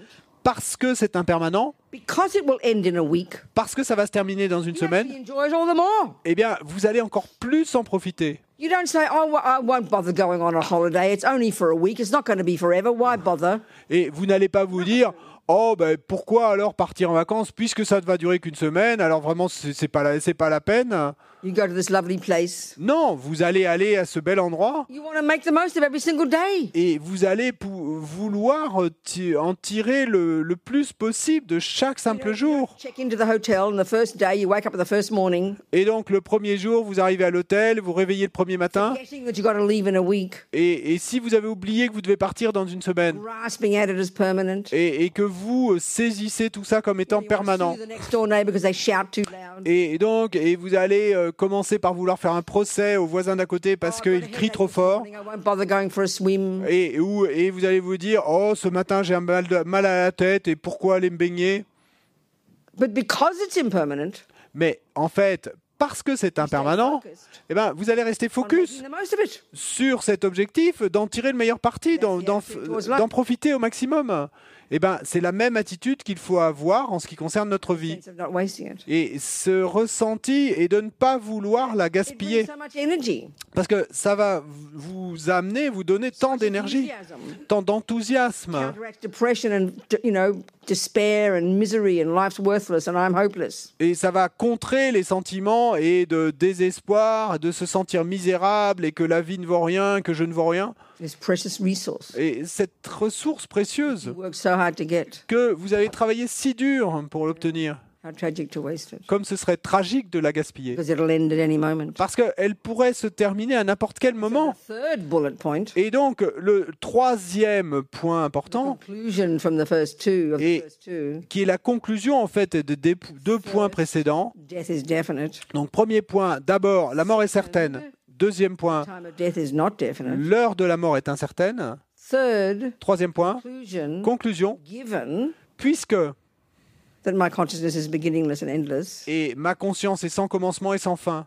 Parce que c'est impermanent, because it will end in a week, parce que ça va se terminer dans une semaine, enjoy it all the more. eh bien, vous allez encore plus en profiter. You don't say, oh, well, I won't bother going on a holiday. It's only for a week. It's not going to be forever. Why bother? Et vous n'allez pas vous dire, oh, ben pourquoi alors partir en vacances puisque ça ne va durer qu'une semaine? Alors vraiment, c'est c'est pas, la- c'est pas la peine. You go to this lovely place. Non, vous allez aller à ce bel endroit. You want to make the most of every single day. Et vous allez vouloir en tirer le, le plus possible de chaque simple jour. Check into the hotel, and the first day you wake up the first morning, Et donc le premier jour, vous arrivez à l'hôtel, vous réveillez le premier matin. guessing that you got to leave in a week, Et, et si vous avez oublié que vous devez partir dans une semaine, grasping at it as permanent. et, et que vous euh, saisissez tout ça comme étant permanent, et donc et vous allez euh, commencer par vouloir faire un procès aux voisins d'à côté parce crient headache trop fort, et, ou- et vous allez vous dire oh ce matin j'ai un mal, de- mal à la tête et pourquoi aller me baigner? But because it's impermanent, Mais en fait, parce que c'est impermanent, eh ben, vous allez rester focus sur cet objectif d'en tirer le meilleur parti, d'en profiter au maximum. Eh ben, c'est la même attitude qu'il faut avoir en ce qui concerne notre vie. Et ce ressenti est de ne pas vouloir la gaspiller. Parce que ça va vous amener, vous donner tant d'énergie, tant d'enthousiasme. Et ça va contrer les sentiments et de désespoir, de se sentir misérable et que la vie ne vaut rien, que je ne vaux rien. This precious resource Et cette ressource précieuse que vous avez travaillé si dur pour l'obtenir. How tragic to waste it. comme ce serait tragique de la gaspiller. Because it'll end at any moment. Parce qu'elle pourrait se terminer à n'importe quel moment. The third bullet point, Et donc, le troisième point important, conclusion from the first two of Et- the first two, qui est la conclusion en fait de des deux points précédents. Donc, premier point, d'abord, la mort est certaine. Deuxième point, l'heure de la mort est incertaine. Third Troisième point, conclusion, puisque that my consciousness is beginningless and endless, et ma conscience est sans commencement et sans fin,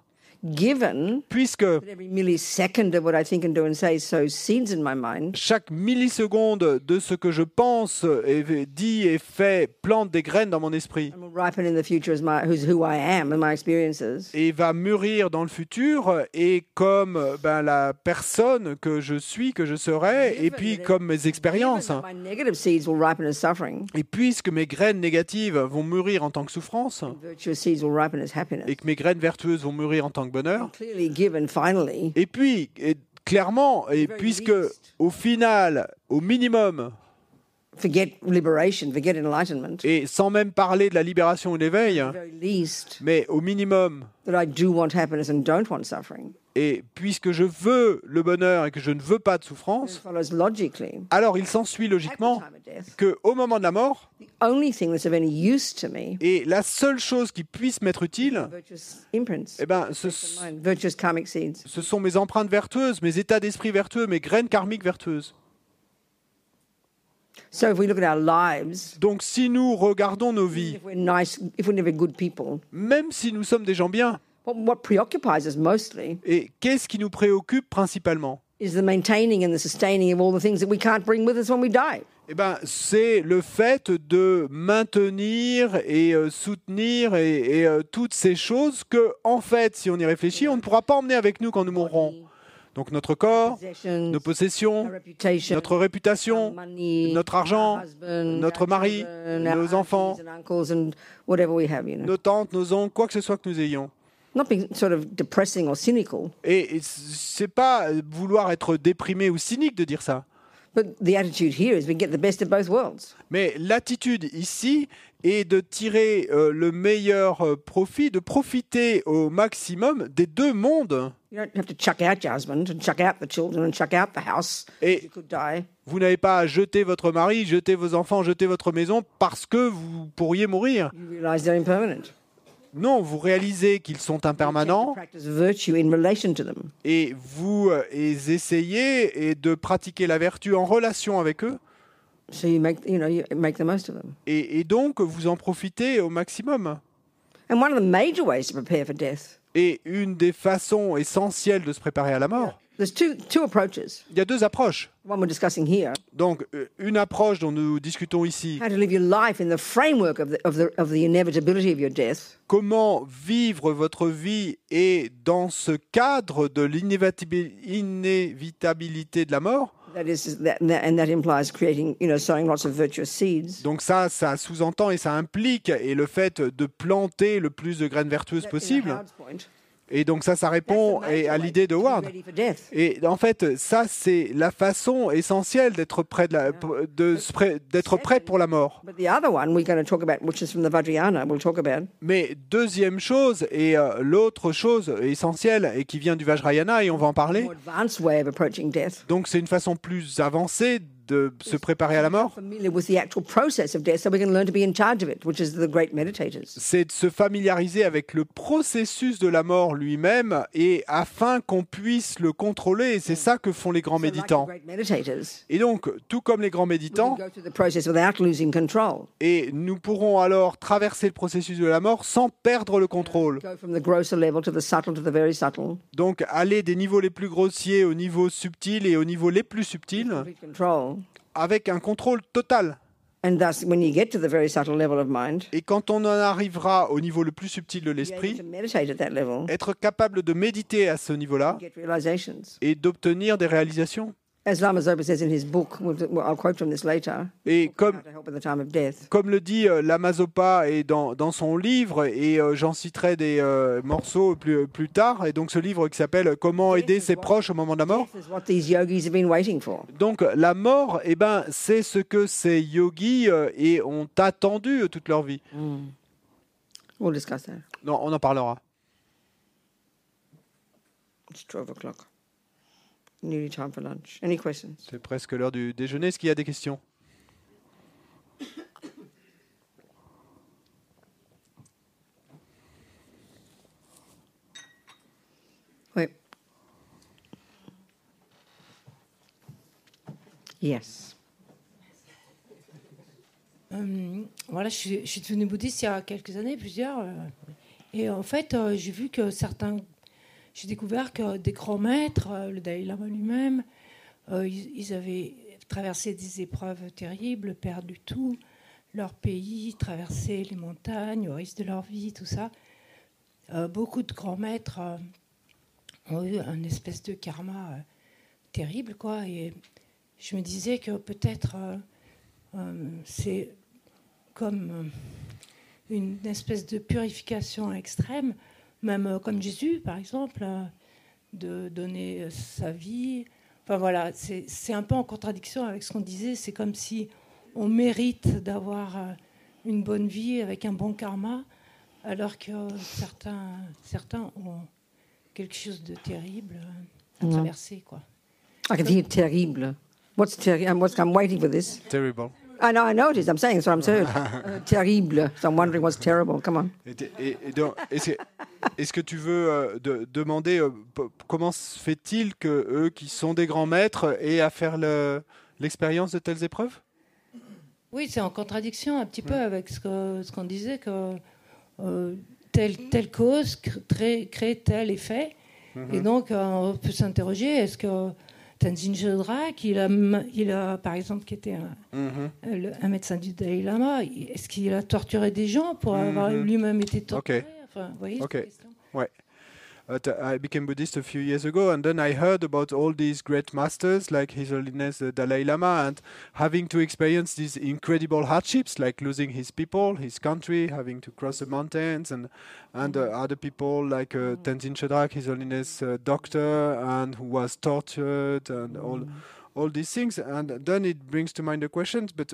puisque that every millisecond of what I think and do and say sows seeds in my mind, chaque milliseconde de ce que je pense, et dit et fait plante des graines dans mon esprit. Et va mûrir dans le futur et comme ben, la personne que je suis, que je serai, et puis comme mes expériences. Et puisque mes graines négatives vont mûrir en tant que souffrance, et que mes graines vertueuses vont mûrir en tant que bonheur, et puis, et clairement, et puisque au final, au minimum, forget liberation, forget enlightenment, et sans même parler de la libération ou de l'éveil, mais au minimum, that I do want happiness and don't want suffering. Et puisque je veux le bonheur et que je ne veux pas de souffrance, alors il s'ensuit logiquement que au moment de la mort, et la seule chose qui puisse m'être utile, eh ben, ce, ce sont mes empreintes vertueuses, mes états d'esprit vertueux, mes graines karmiques vertueuses. So if we look at our lives, Donc si nous regardons nos vies, if we're nice, if we're never good people, même si nous sommes des gens bien, what, what preoccupies us mostly et qu'est-ce qui nous préoccupe principalement is the maintaining and the sustaining of all the things that we can't bring with us when we die. Eh ben, c'est le fait de maintenir et euh, soutenir et, et, euh, toutes ces choses que, en fait, si on y réfléchit, on ne pourra pas emmener avec nous quand nous mourrons. Donc notre corps, nos possessions, notre réputation, notre argent, notre mari, nos enfants, nos tantes, nos oncles, quoi que ce soit que nous ayons. Not being sort of depressing or cynical, Et c'est pas vouloir être déprimé ou cynique de dire ça. but the attitude here is we get the best of both worlds. Mais l'attitude ici est de tirer euh, le meilleur euh, profit, de profiter au maximum des deux mondes. You don't have to chuck out your husband and chuck out the children and chuck out the house. Et You could die. vous n'avez pas à jeter votre mari, jeter vos enfants, jeter votre maison parce que vous pourriez mourir. You realize they're impermanent. Non, vous réalisez qu'ils sont impermanents them. et vous euh, et essayez et de pratiquer la vertu en relation avec eux et, et donc vous en profitez au maximum. And one of the major ways to prepare for death, Et une des façons essentielles de se préparer à la mort, there's two, two approaches. il y a deux approches. The one we're discussing here, Donc, euh, une approche dont nous discutons ici, how to live your life in the framework of the, of the, of the inevitability of your death. comment vivre votre vie et dans ce cadre de l'inévitabi- inévitabilité de la mort? That is, that, and that implies creating, you know, sowing lots of virtuous seeds. Donc ça, ça sous-entend et ça implique et le fait de planter le plus de graines vertueuses possible. Et donc ça, ça répond et à l'idée de Ward. Et en fait, ça, c'est la façon essentielle d'être prêt, de la- de se prêt- d'être prêt pour la mort. Mais deuxième chose, et euh, l'autre chose essentielle, et qui vient du Vajrayana, et on va en parler, donc c'est une façon plus avancée de se préparer à la mort, c'est de se familiariser avec le processus de la mort lui-même, et afin qu'on puisse le contrôler, et c'est ça que font les grands méditants. Et donc, tout comme les grands méditants, et nous pourrons alors traverser le processus de la mort sans perdre le contrôle. Donc aller des niveaux les plus grossiers au niveau subtil et au niveau les plus subtils. Avec un contrôle total. And thus, when you get to the very subtle level of mind, Et quand on en arrivera au niveau le plus subtil de l'esprit, être capable de méditer à ce niveau-là et d'obtenir des réalisations. As Lama Zopa says in his book, we'll, well, I'll quote from this later, Et comme, to help at the time of death. comme le dit euh, Lamazopa et dans, dans son livre, et euh, j'en citerai des euh, morceaux plus, plus tard, et donc ce livre qui s'appelle Comment aider ses proches au moment de la mort. Death is what these yogis have been waiting for. Donc la mort, eh ben, c'est ce que ces yogis et ont attendu toute leur vie. We'll discuss that. Non, on en parlera. It's 12 o'clock. Nearly time for lunch. Any questions? C'est presque l'heure du déjeuner. Est-ce qu'il y a des questions? Oui. Yes. Euh, voilà, je suis, je suis devenue bouddhiste il y a quelques années, plusieurs. euh, et en fait, euh, j'ai vu que certains. J'ai découvert que des grands maîtres, euh, le Dalai Lama lui-même, euh, ils, avaient traversé des épreuves terribles, perdu tout, leur pays, traversé les montagnes au risque de leur vie, tout ça. Euh, beaucoup de grands maîtres ont eu un espèce de karma terrible, quoi. Et je me disais que peut-être. c'est comme une espèce de purification extrême, même euh, comme Jésus, par exemple, euh, de donner euh, sa vie. Enfin voilà, c'est un peu en contradiction avec ce qu'on disait. C'est comme si on mérite d'avoir euh, une bonne vie avec un bon karma, alors que euh, certains, certains ont quelque chose de terrible à traverser, quoi. I can hear terrible. What's terrible? What's I'm waiting for this. Terrible. I know, I know it is. I'm saying what I'm saying. Uh, terrible. So I'm wondering what's terrible. Come on. Et t'es- et- et donc, Est-ce que, tu veux euh, de- demander euh, comment se fait-il que eux, qui sont des grands maîtres, aient à faire le- l'expérience de telles épreuves? Oui, c'est en contradiction un petit peu avec ce qu'on disait que euh, telle, telle cause crée, crée tel effet. Et donc, euh, on peut s'interroger est-ce que Tenzin Gyatso, il a, m- il a, par exemple, qui était un, Mhm. le- un médecin du Dalai Lama, est-ce qu'il a torturé des gens pour avoir Mhm. lui-même été torturé? Enfin, vous voyez, question I became Buddhist a few years ago, and then I heard about all these great masters like His Holiness the Dalai Lama, and having to experience these incredible hardships, like losing his people, his country, having to cross the mountains, and and uh, other people like uh, Tenzin Chedrak, His Holiness uh, Doctor, and who was tortured, and all all these things. And then it brings to mind the questions, but.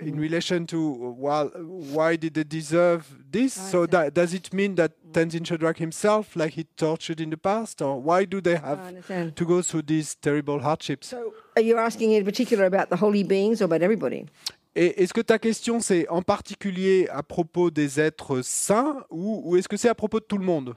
Uh, In relation to uh, well, why did they deserve this? I so that, does it mean that Tenzin Chedrak himself, like he tortured in the past, or why do they have to go through these terrible hardships So are you asking in particular about the holy beings or about everybody? Et est-ce que ta question c'est en particulier à propos des êtres saints ou, ou est-ce que c'est à propos de tout le monde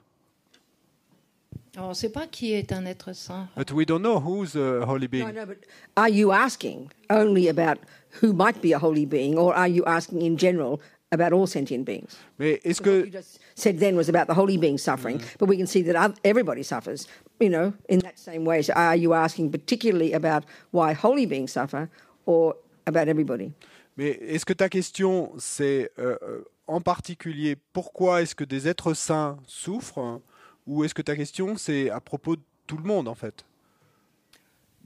Alors, On ne sait pas qui est un être saint. But we don't know who's a holy being. No, no, but are you asking only about who might be a holy being, or are you asking in general about all sentient beings? Mais est-ce What que you just said then was about the holy being suffering, but we can see that everybody suffers, you know, in that same way. So are you asking particularly about why holy beings suffer or about everybody? Mais est-ce que ta question, c'est euh, euh, en particulier pourquoi est-ce que des êtres saints souffrent Ou est-ce que ta question, c'est à propos de tout le monde, en fait?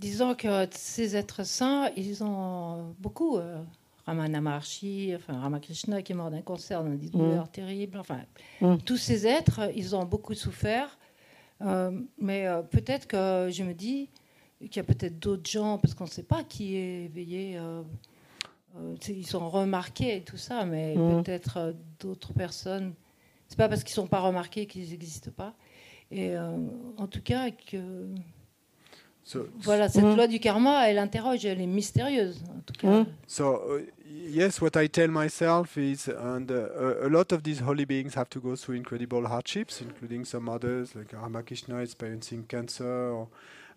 Disons que ces êtres saints, ils ont beaucoup. Euh, Ramana Maharshi, enfin Ramakrishna qui est mort d'un cancer, d'un des douleurs terribles. Enfin, Mm. tous ces êtres, ils ont beaucoup souffert. Euh, mais euh, peut-être que je me dis qu'il y a peut-être d'autres gens, parce qu'on ne sait pas qui est éveillé. euh, ils sont remarqués et tout ça, mais Mm. peut-être d'autres personnes. C'est pas parce qu'ils sont pas remarqués qu'ils n'existent pas. Et en tout cas, que So, voilà, cette Mm. loi du karma, elle interroge, elle est mystérieuse. En tout cas, Mm. So uh, yes, what I tell myself is, and uh, a, a lot of these holy beings have to go through incredible hardships, including some others like Ramakrishna experiencing cancer, or,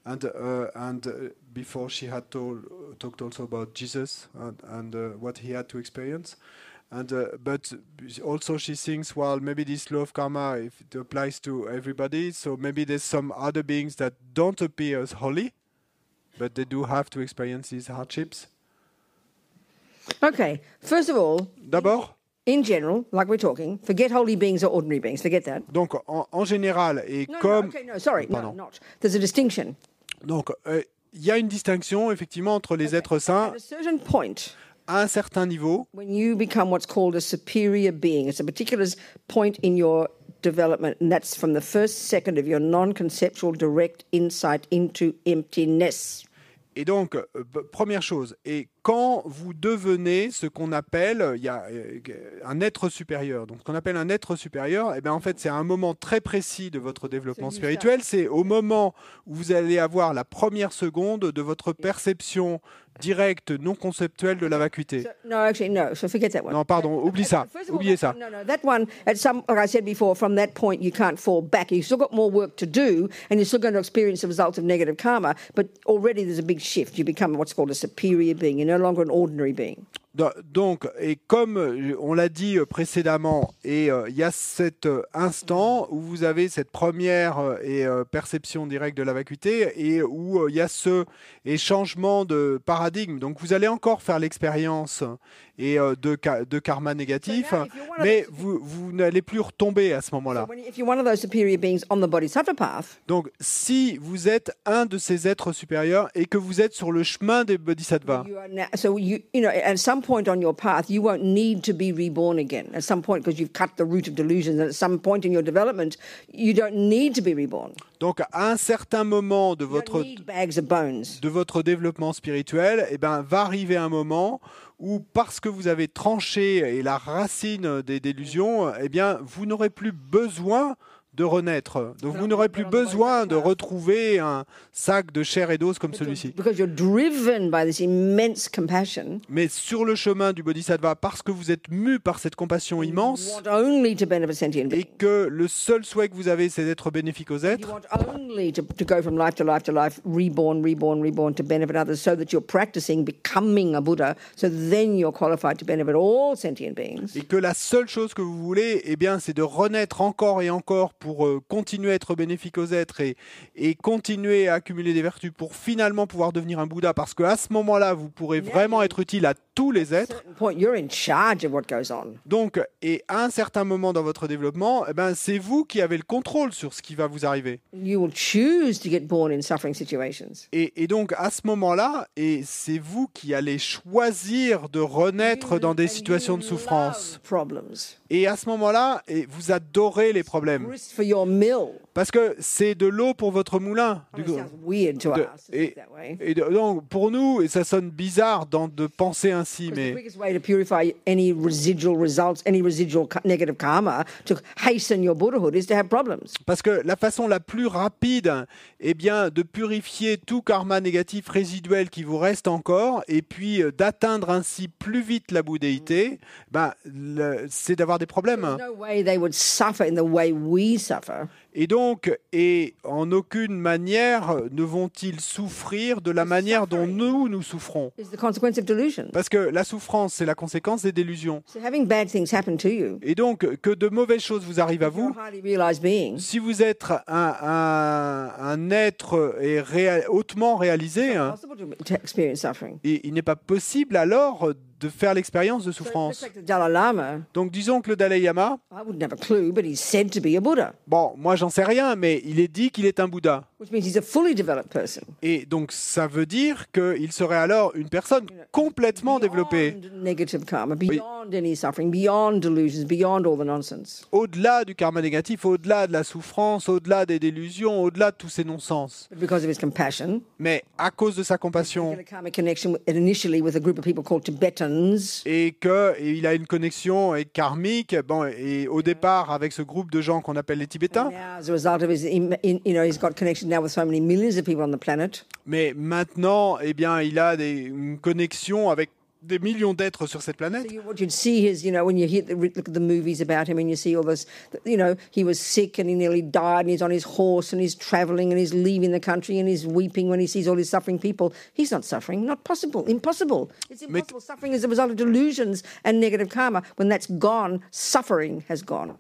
and uh, and uh, before she had told, talked also about Jesus and, and uh, what he had to experience. And uh, but also she thinks, well, maybe this law of karma, if it applies to everybody, so maybe there's some other beings that don't appear as holy, but they do have to experience these hardships. Okay, first of all, D'abord, in general, like we're talking, forget holy beings or ordinary beings, forget that. Donc, en, en général, et No, no, comme. okay, no, sorry, no, not. There's a distinction. Donc, euh, il y a une distinction, effectivement, entre les êtres saints At a certain point, à un certain niveau. when you become what's called a superior being, it's a particular point in your development, and that's from the first second of your non conceptual direct insight into emptiness. Et donc, euh, première chose, et quand vous devenez ce qu'on appelle, il y a euh, un être supérieur. Donc, ce qu'on appelle un être supérieur, eh bien, en fait, c'est un moment très précis de votre développement spirituel. C'est au moment où vous allez avoir la première seconde de votre perception directe, non conceptuelle de la vacuité. So, no, actually, no. So forget that one. Non, pardon, oublie ça. All, Oubliez that- ça. No, no, that one, at some, like I said before, from that point, you can't fall back. You've still got more work to do, and you're still going to experience the results of negative karma, but already there's a big shift. You become what's called a superior being. You're no longer an ordinary being. Do- Donc, et comme euh, on l'a dit euh, précédemment, et euh, il y a cet instant où vous avez cette première et perception directe de la vacuité et où il y a ce changement de paradigme. Donc, vous allez encore faire l'expérience et de, karma négatif, mais those- vous, vous n'allez plus retomber à ce moment-là. Donc, si vous êtes un de ces êtres supérieurs et que vous êtes sur le chemin des bodhisattvas, point on your path, you won't need to be reborn again. At some point, because you've cut the root of delusions, and at some point in your development, you don't need to be reborn. donc à un certain moment de votre de votre développement spirituel, eh ben, va arriver un moment où, parce que vous avez tranché et la racine des délusions, eh bien, vous n'aurez plus besoin de renaître. Donc, vous n'aurez plus besoin de retrouver un sac de chair et d'os comme celui-ci. Mais sur le chemin du Bodhisattva, parce que vous êtes mu par cette compassion immense et que le seul souhait que vous avez, c'est d'être bénéfique aux êtres, want only to, to go from life to life to life, reborn, reborn, reborn, to benefit others, so that you're practicing becoming a Buddha, so then you're qualified to benefit all sentient beings. et que la seule chose que vous voulez, eh bien, c'est de renaître encore et encore pour euh, continuer à être bénéfique aux êtres et, et continuer à accumuler des vertus pour finalement pouvoir devenir un Bouddha, parce qu'à ce moment-là, vous pourrez vraiment être utile à tous les êtres. Donc, et à un certain moment dans votre développement, eh ben, c'est vous qui avez le contrôle sur ce qui va vous arriver. You will choose to get born in suffering situations. Et, et donc, à ce moment-là, et c'est vous qui allez choisir de renaître dans des situations de souffrance. Et à ce moment-là, vous adorez les problèmes. Parce que c'est de l'eau pour votre moulin. Du coup. de- et, et de- donc, pour nous, et ça sonne bizarre dans- de penser ainsi, mais, quickest way to purify any residual results, any residual ka- negative karma, to hasten your Buddhahood, is to have problems. parce que la façon la plus rapide, eh bien, de purifier tout karma négatif résiduel qui vous reste encore, et puis euh, d'atteindre ainsi plus vite la bouddhéité, le- c'est d'avoir des problèmes. There's no way they would suffer in the way we suffer. Et donc, et en aucune manière ne vont-ils souffrir de la manière dont nous, nous souffrons. Is the consequence of delusion. Parce que la souffrance, c'est la conséquence des délusions. So having bad things happen to you, Et donc, que de mauvaises choses vous arrivent à vous, si vous êtes un, un- un être et réa- hautement réalisé, il, il n'est pas possible alors de faire l'expérience de souffrance. Donc disons que le Dalai Lama, bon, moi j'en sais rien, mais il est dit qu'il est un Bouddha. Which means he's a fully developed person. Et donc ça veut dire qu'il serait alors une personne complètement développée, Beyond negative karma, beyond any suffering, beyond delusions, beyond all the nonsense. au-delà du karma négatif, au-delà de la souffrance, au-delà des délusions, au-delà de tous ces non-sens. But because of his compassion, Mais à cause de sa compassion, et qu'il a une connexion karmique, bon, et au départ avec ce groupe de gens qu'on appelle les Tibétains, Now, as a result of his, in, in- you know, he's got connection now with so many millions of people on the planet. mais maintenant, eh bien, il a des, une connection avec des millions d'êtres sur cette planète. So you, what you'd see is, you know, when you hear the, look at the movies about him and you see all this, you know, he was sick and he nearly died and he's on his horse and he's traveling and he's leaving the country and he's weeping when he sees all these suffering people. He's not suffering. Not possible. Impossible. It's impossible. suffering is a result of delusions and negative karma. When that's gone, suffering has gone.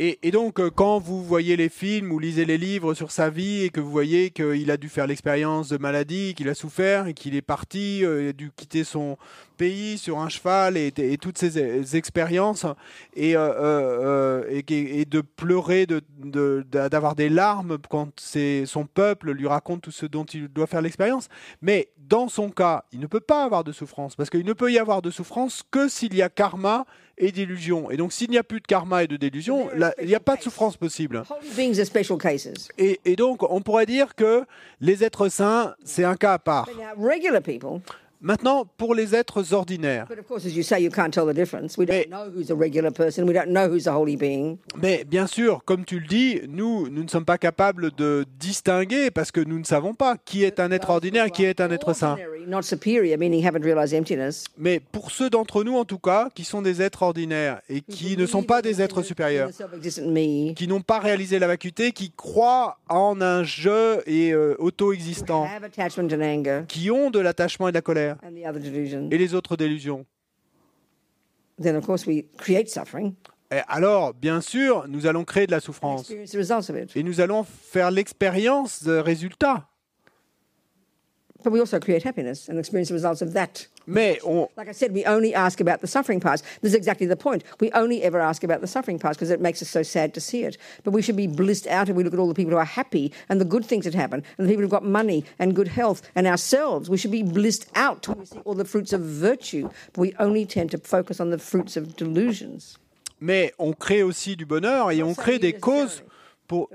Et, donc, euh, quand vous voyez les films ou lisez les livres sur sa vie et que vous voyez qu'il a dû faire l'expérience de maladie, qu'il a souffert et qu'il est parti, euh, il a dû quitter son pays sur un cheval et, toutes ces euh, expériences et, euh, euh, et, de pleurer, d'avoir des larmes quand son peuple lui raconte tout ce dont il doit faire l'expérience. Mais dans son cas, il ne peut pas avoir de souffrance parce qu'il ne peut y avoir de souffrance que s'il y a karma et délusion. Et donc, s'il n'y a plus de karma et de délusion, il n'y a pas de souffrance possible. Et, et donc, on pourrait dire que les êtres saints, c'est un cas à part. Maintenant, pour les êtres ordinaires. But of course, as you say, you can't tell the difference. We don't Mais- know who's a regular person. We don't know who's a holy being. Mais bien sûr, comme tu le dis, nous, nous ne sommes pas capables de distinguer parce que nous ne savons pas qui est un être ordinaire et qui est un être saint. Mais pour ceux d'entre nous, en tout cas, qui sont des êtres ordinaires et qui ne sont pas des êtres supérieurs, qui n'ont pas réalisé la vacuité, qui croient en un jeu et euh, auto-existant, qui ont de l'attachement et de la colère, et les autres délusions. Then, of course, we create suffering, Et alors, bien sûr, nous allons créer de la souffrance et nous allons faire l'expérience de résultats. But we also create happiness and experience the results of that. Mais on, Like I said, we only ask about the suffering parts. This is exactly the point. We only ever ask about the suffering parts because it makes us so sad to see it. But we should be blissed out if we look at all the people who are happy and the good things that happen and the people who've got money and good health and ourselves. We should be blissed out when we see all the fruits of virtue. But we only tend to focus on the fruits of delusions. mais on crée aussi du bonheur et on crée des causes pour,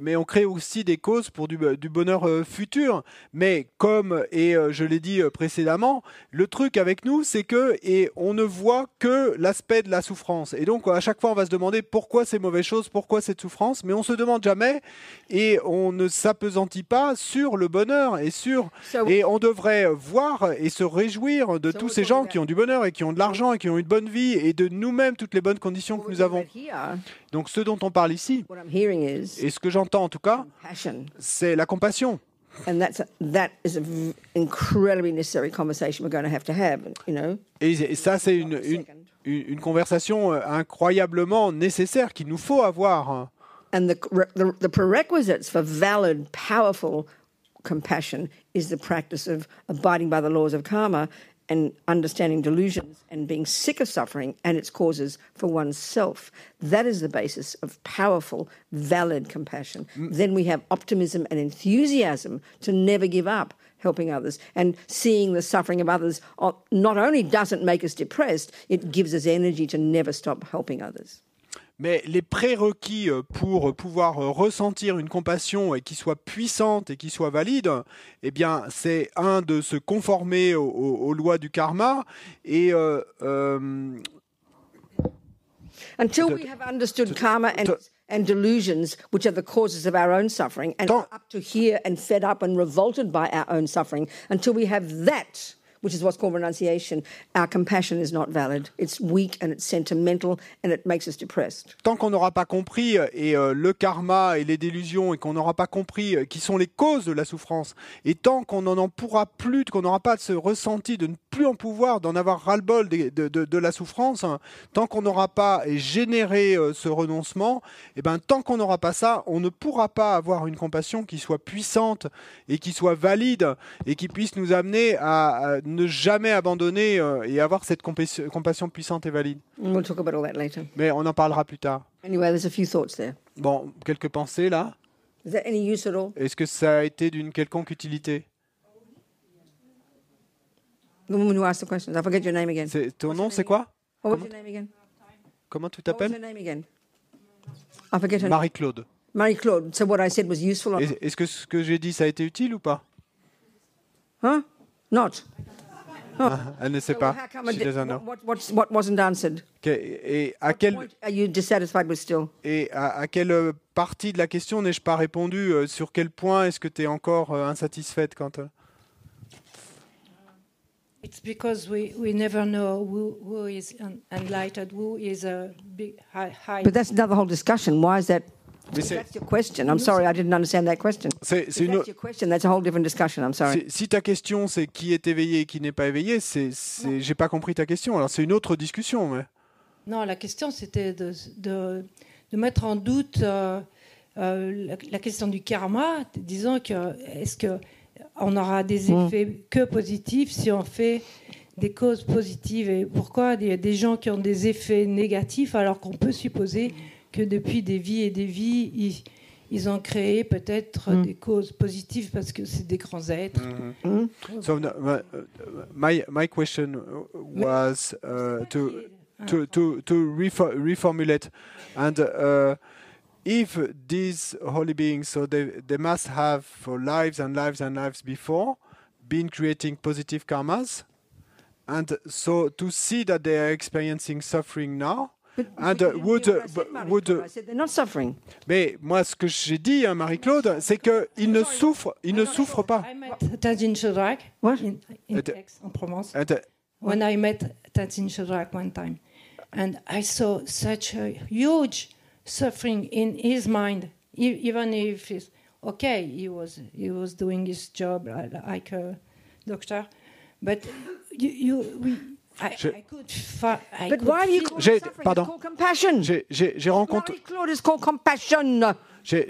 mais on crée aussi des causes pour du, du bonheur euh, futur. Mais comme, et euh, je l'ai dit euh, précédemment, le truc avec nous, c'est que et on ne voit que l'aspect de la souffrance. Et donc, à chaque fois, on va se demander pourquoi ces mauvaises choses, pourquoi cette souffrance, mais on se demande jamais et on ne s'apesantit pas sur le bonheur et sur. Et on devrait voir et se réjouir de tous ces gens qui ont du bonheur et qui ont de l'argent et qui ont une bonne vie et de nous-mêmes toutes les bonnes conditions que nous avons. Donc, ce dont on parle ici, what I'm hearing is et ce que j'entends en tout cas, c'est la compassion. And that's a, that is an incredibly necessary conversation we're going to have to have, you know? Et, ça, c'est une, une, une- une conversation euh, incroyablement nécessaire qu'il nous faut avoir. And the, the, the prerequisites for valid, powerful compassion is the practice of abiding by the laws of karma and understanding delusions and being sick of suffering and its causes for oneself. That is the basis of powerful, valid compassion. Mm. Then we have optimism and enthusiasm to never give up helping others. And seeing the suffering of others not only doesn't make us depressed, it gives us energy to never stop helping others. Mais les prérequis euh, pour pouvoir euh, ressentir une compassion et qui soit puissante et qui soit valide, eh bien, c'est un de se conformer aux, aux- lois du karma et euh, euh, Until we have understood karma and, and delusions, which are the causes of our own suffering, and up to here and fed up and revolted by our own suffering, until we have that, which is what's called renunciation, our compassion is not valid. It's weak and it's sentimental and it makes us depressed. tant qu'on n'aura pas compris euh, et euh, le karma et les délusions et qu'on n'aura pas compris euh, qui sont les causes de la souffrance et tant qu'on n'en en pourra plus, qu'on n'aura pas de ce ressenti de ne plus en pouvoir, d'en avoir ras-le-bol des- de, de- de la souffrance, hein, tant qu'on n'aura pas généré euh, ce renoncement, et ben tant qu'on n'aura pas ça, on ne pourra pas avoir une compassion qui soit puissante et qui soit valide et qui puisse nous amener à, à ne jamais abandonner euh, et avoir cette compassion puissante et valide. And we'll talk about all that later. Mais on en parlera plus tard. Anyway, there's a few thoughts there. Bon, quelques pensées là? Is that any use at all? Est-ce que ça a été d'une quelconque utilité? The woman who asked the questions. I forget your name again. C'est- Ton nom, c'est quoi? What was your name again? Comment tu t'appelles? I forget her. Marie-Claude. Marie-Claude. So what I said was useful or Est- Est-ce que ce que j'ai dit, ça a été utile ou pas? Huh? Not. Elle ne sait pas. She doesn't know. what, what, what wasn't answered? Et à point are you dissatisfied with still? et à, à quelle partie de la question n'ai-je pas répondu euh, Sur quel point est-ce que tu es encore euh, insatisfaite quand euh, It's because we, we never know who, who is un- enlightened, who is a big high. high But that's another whole discussion. Why is that? Mais If c'est- that's your question? I'm sorry, I didn't understand that question. C'est If c'est une. that's your question, that's a whole different discussion. I'm sorry. c'est- Si ta question c'est qui est éveillé et qui n'est pas éveillé, c'est, c'est- j'ai pas compris ta question. Alors c'est une autre discussion. Mais... Non, la question c'était de, de, de mettre en doute euh, euh, la, la question du karma, disant que est-ce que on aura des effets que positifs si on fait des causes positives et pourquoi il y a des gens qui ont des effets négatifs alors qu'on peut supposer que depuis des vies et des vies ils, ils ont créé peut-être des causes positives parce que c'est des grands êtres. So no, uh, my my question was uh, to to to to refo- reformulate, and uh, if these holy beings, so they they must have for lives and lives and lives before been creating positive karmas. And so to see that they are experiencing suffering now, and uh, would, uh, would, Claude. I said they're not suffering. mais moi ce que j'ai dit, hein, Marie-Claude, c'est qu'ils ne souffrent, ils ne souffrent pas. I met Tenzin Chedrak en Provence. And, uh, when I met Tenzin Chedrak one time, and I saw such a huge suffering in his mind, e- even if he's okay, he was he was doing his job li- like a doctor, but you, you we, I, Je- I could, fi- I But could why do you feel- call J'ai- pardon. Compassion. j'ai- j'ai j'ai rencontré, Marie Claude is called compassion? j'ai-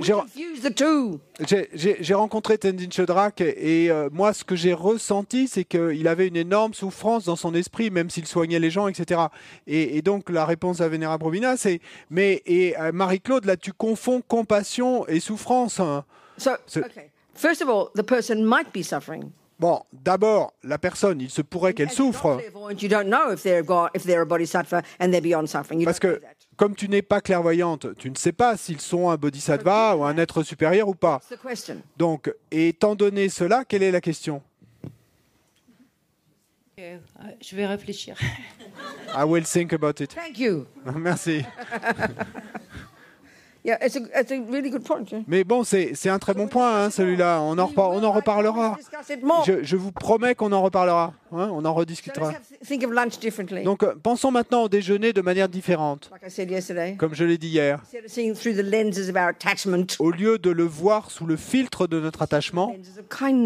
rencontré Tenzin Chodrak et, et, euh, moi ce que j'ai ressenti c'est qu'il avait une énorme souffrance dans son esprit même s'il soignait les gens etc. Et, et donc la réponse à Vénérable Robina c'est mais et euh, Marie-Claude là tu confonds compassion et souffrance. hein. So- okay. First of all, the person might be suffering. Bon d'abord la personne il se pourrait qu'elle souffre clairvoyant, You don't know if they're got, if they're a bodhisattva and they're beyond suffering. You parce que comme tu n'es pas clairvoyante tu ne sais pas s'ils sont un bodhisattva ou un être supérieur ou pas. That's the question. Donc étant donné cela quelle est la question? Okay, euh, je vais réfléchir. I will think about it. Thank you. Merci. Yeah, it's a, it's a really good point. yeah. Mais bon, c'est un très bon point, hein, celui-là. On en, on en reparlera. Je, je vous promets qu'on en reparlera. hein, on en rediscutera. Donc, euh, pensons maintenant au déjeuner de manière différente, comme je l'ai dit hier. Au lieu de le voir sous le filtre de notre attachement,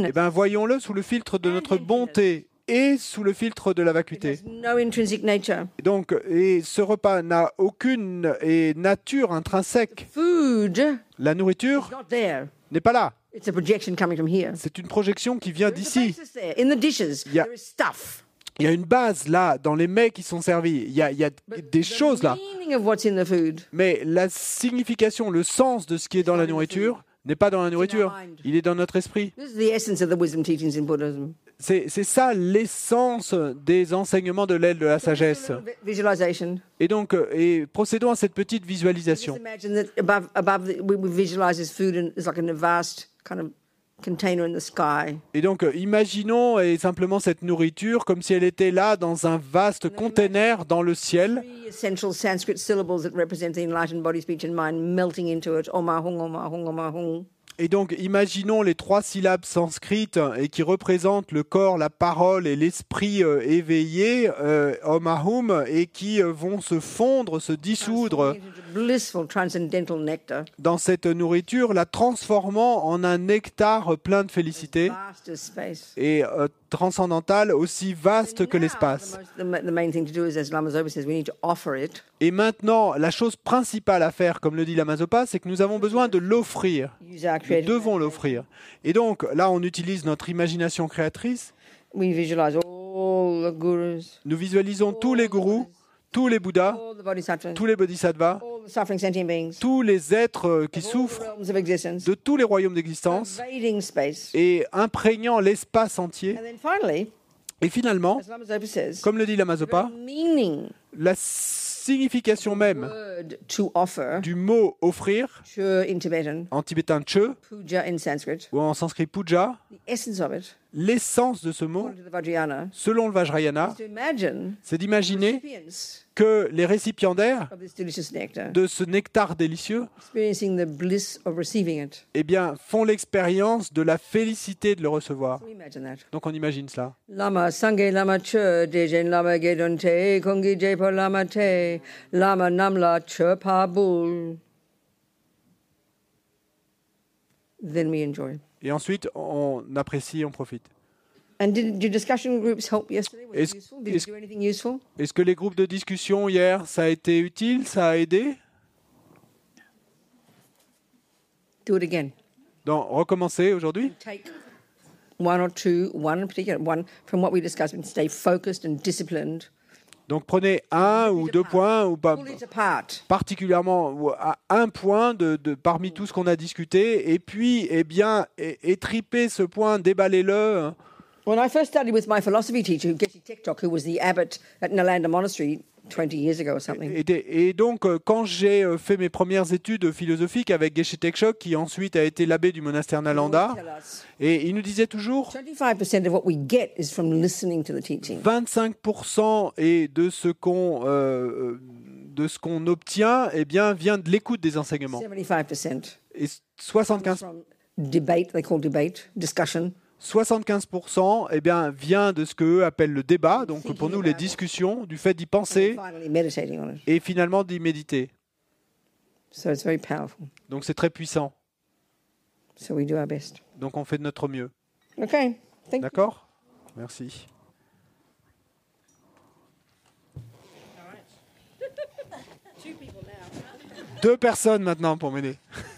eh ben, voyons-le sous le filtre de notre bonté et sous le filtre de la It vacuité. has no intrinsic nature. Et Donc, et ce repas n'a aucune et nature intrinsèque. Food La nourriture is not there. n'est pas là. It's a projection coming from here. C'est une projection qui vient d'ici. basis there. In the dishes, Yeah. there is stuff. Il y a une base là, dans les mets qui sont servis. Il y a, il y a des choses là. Mais la signification, le sens de ce qui est dans la nourriture n'est pas dans la nourriture. Il est dans notre esprit. C'est ça l'essence des enseignements de l'aile de la sagesse. Et donc, euh, et procédons à cette petite visualisation. Et donc, euh, imaginons et simplement cette nourriture comme si elle était là dans un vaste container dans le ciel. Et donc, imaginons les trois syllabes sanskrites et qui représentent le corps, la parole et l'esprit euh, éveillé, euh, Om Ahum, et qui euh, vont se fondre, se dissoudre dans cette nourriture, la transformant en un nectar plein de félicité. Et euh, transcendantal, aussi vaste que l'espace. Lama Zopa. Et maintenant, la chose principale à faire, comme le dit la Mazopa, c'est que nous avons besoin de l'offrir. Nous devons l'offrir. Et donc, là, on utilise notre imagination créatrice. Nous visualisons tous les gourous, tous les bouddhas, tous les bodhisattvas, tous les êtres euh, qui souffrent de tous les royaumes d'existence et imprégnant l'espace entier. Et finalement, comme le dit la the Mazopa, meaning la signification même du mot offrir, en tibétain che ou en sanskrit puja, l'essence de ce mot, selon le Vajrayana, c'est d'imaginer que les récipiendaires de ce nectar délicieux eh bien, font l'expérience de la félicité de le recevoir. Donc on imagine cela. Lama sange lama che dejen lama gedon te kongi jepo lama te lama namla che pa bul. Then we enjoy. Et ensuite, on apprécie, on profite. Est-ce que les groupes de discussion hier, ça a été utile, ça a aidé? Do it again. Donc, recommencer aujourd'hui? Take one or two, one in particular, one from what we discussed, and stay focused and disciplined. Donc, prenez un ou deux points, ou pas, particulièrement ou à un point de, de- parmi tout ce qu'on a discuté, et puis, eh bien, étripez ce point, déballez-le. hein. When I first studied with my philosophy teacher, Geshe Tektok, who was the abbot at Nalanda Monastery 20 years ago or something. Et, donc, euh, quand j'ai euh, fait mes premières études philosophiques avec Geshe Tekshok, qui ensuite a été l'abbé du monastère Nalanda, et il nous disait toujours 25% of what we get is from listening to the teaching. 25% et de ce qu'on euh, de ce qu'on obtient, eh bien, vient de l'écoute des enseignements. 75% Et 75 from debate, they call debate, discussion. 75% eh bien, vient de ce qu'eux appellent le débat, donc pour nous les discussions, du fait d'y penser et finalement d'y méditer. So it's very powerful. Donc c'est très puissant. So we do our best. Donc on fait de notre mieux. Okay. Thank you. D'accord? Merci. Deux personnes maintenant pour m'aider.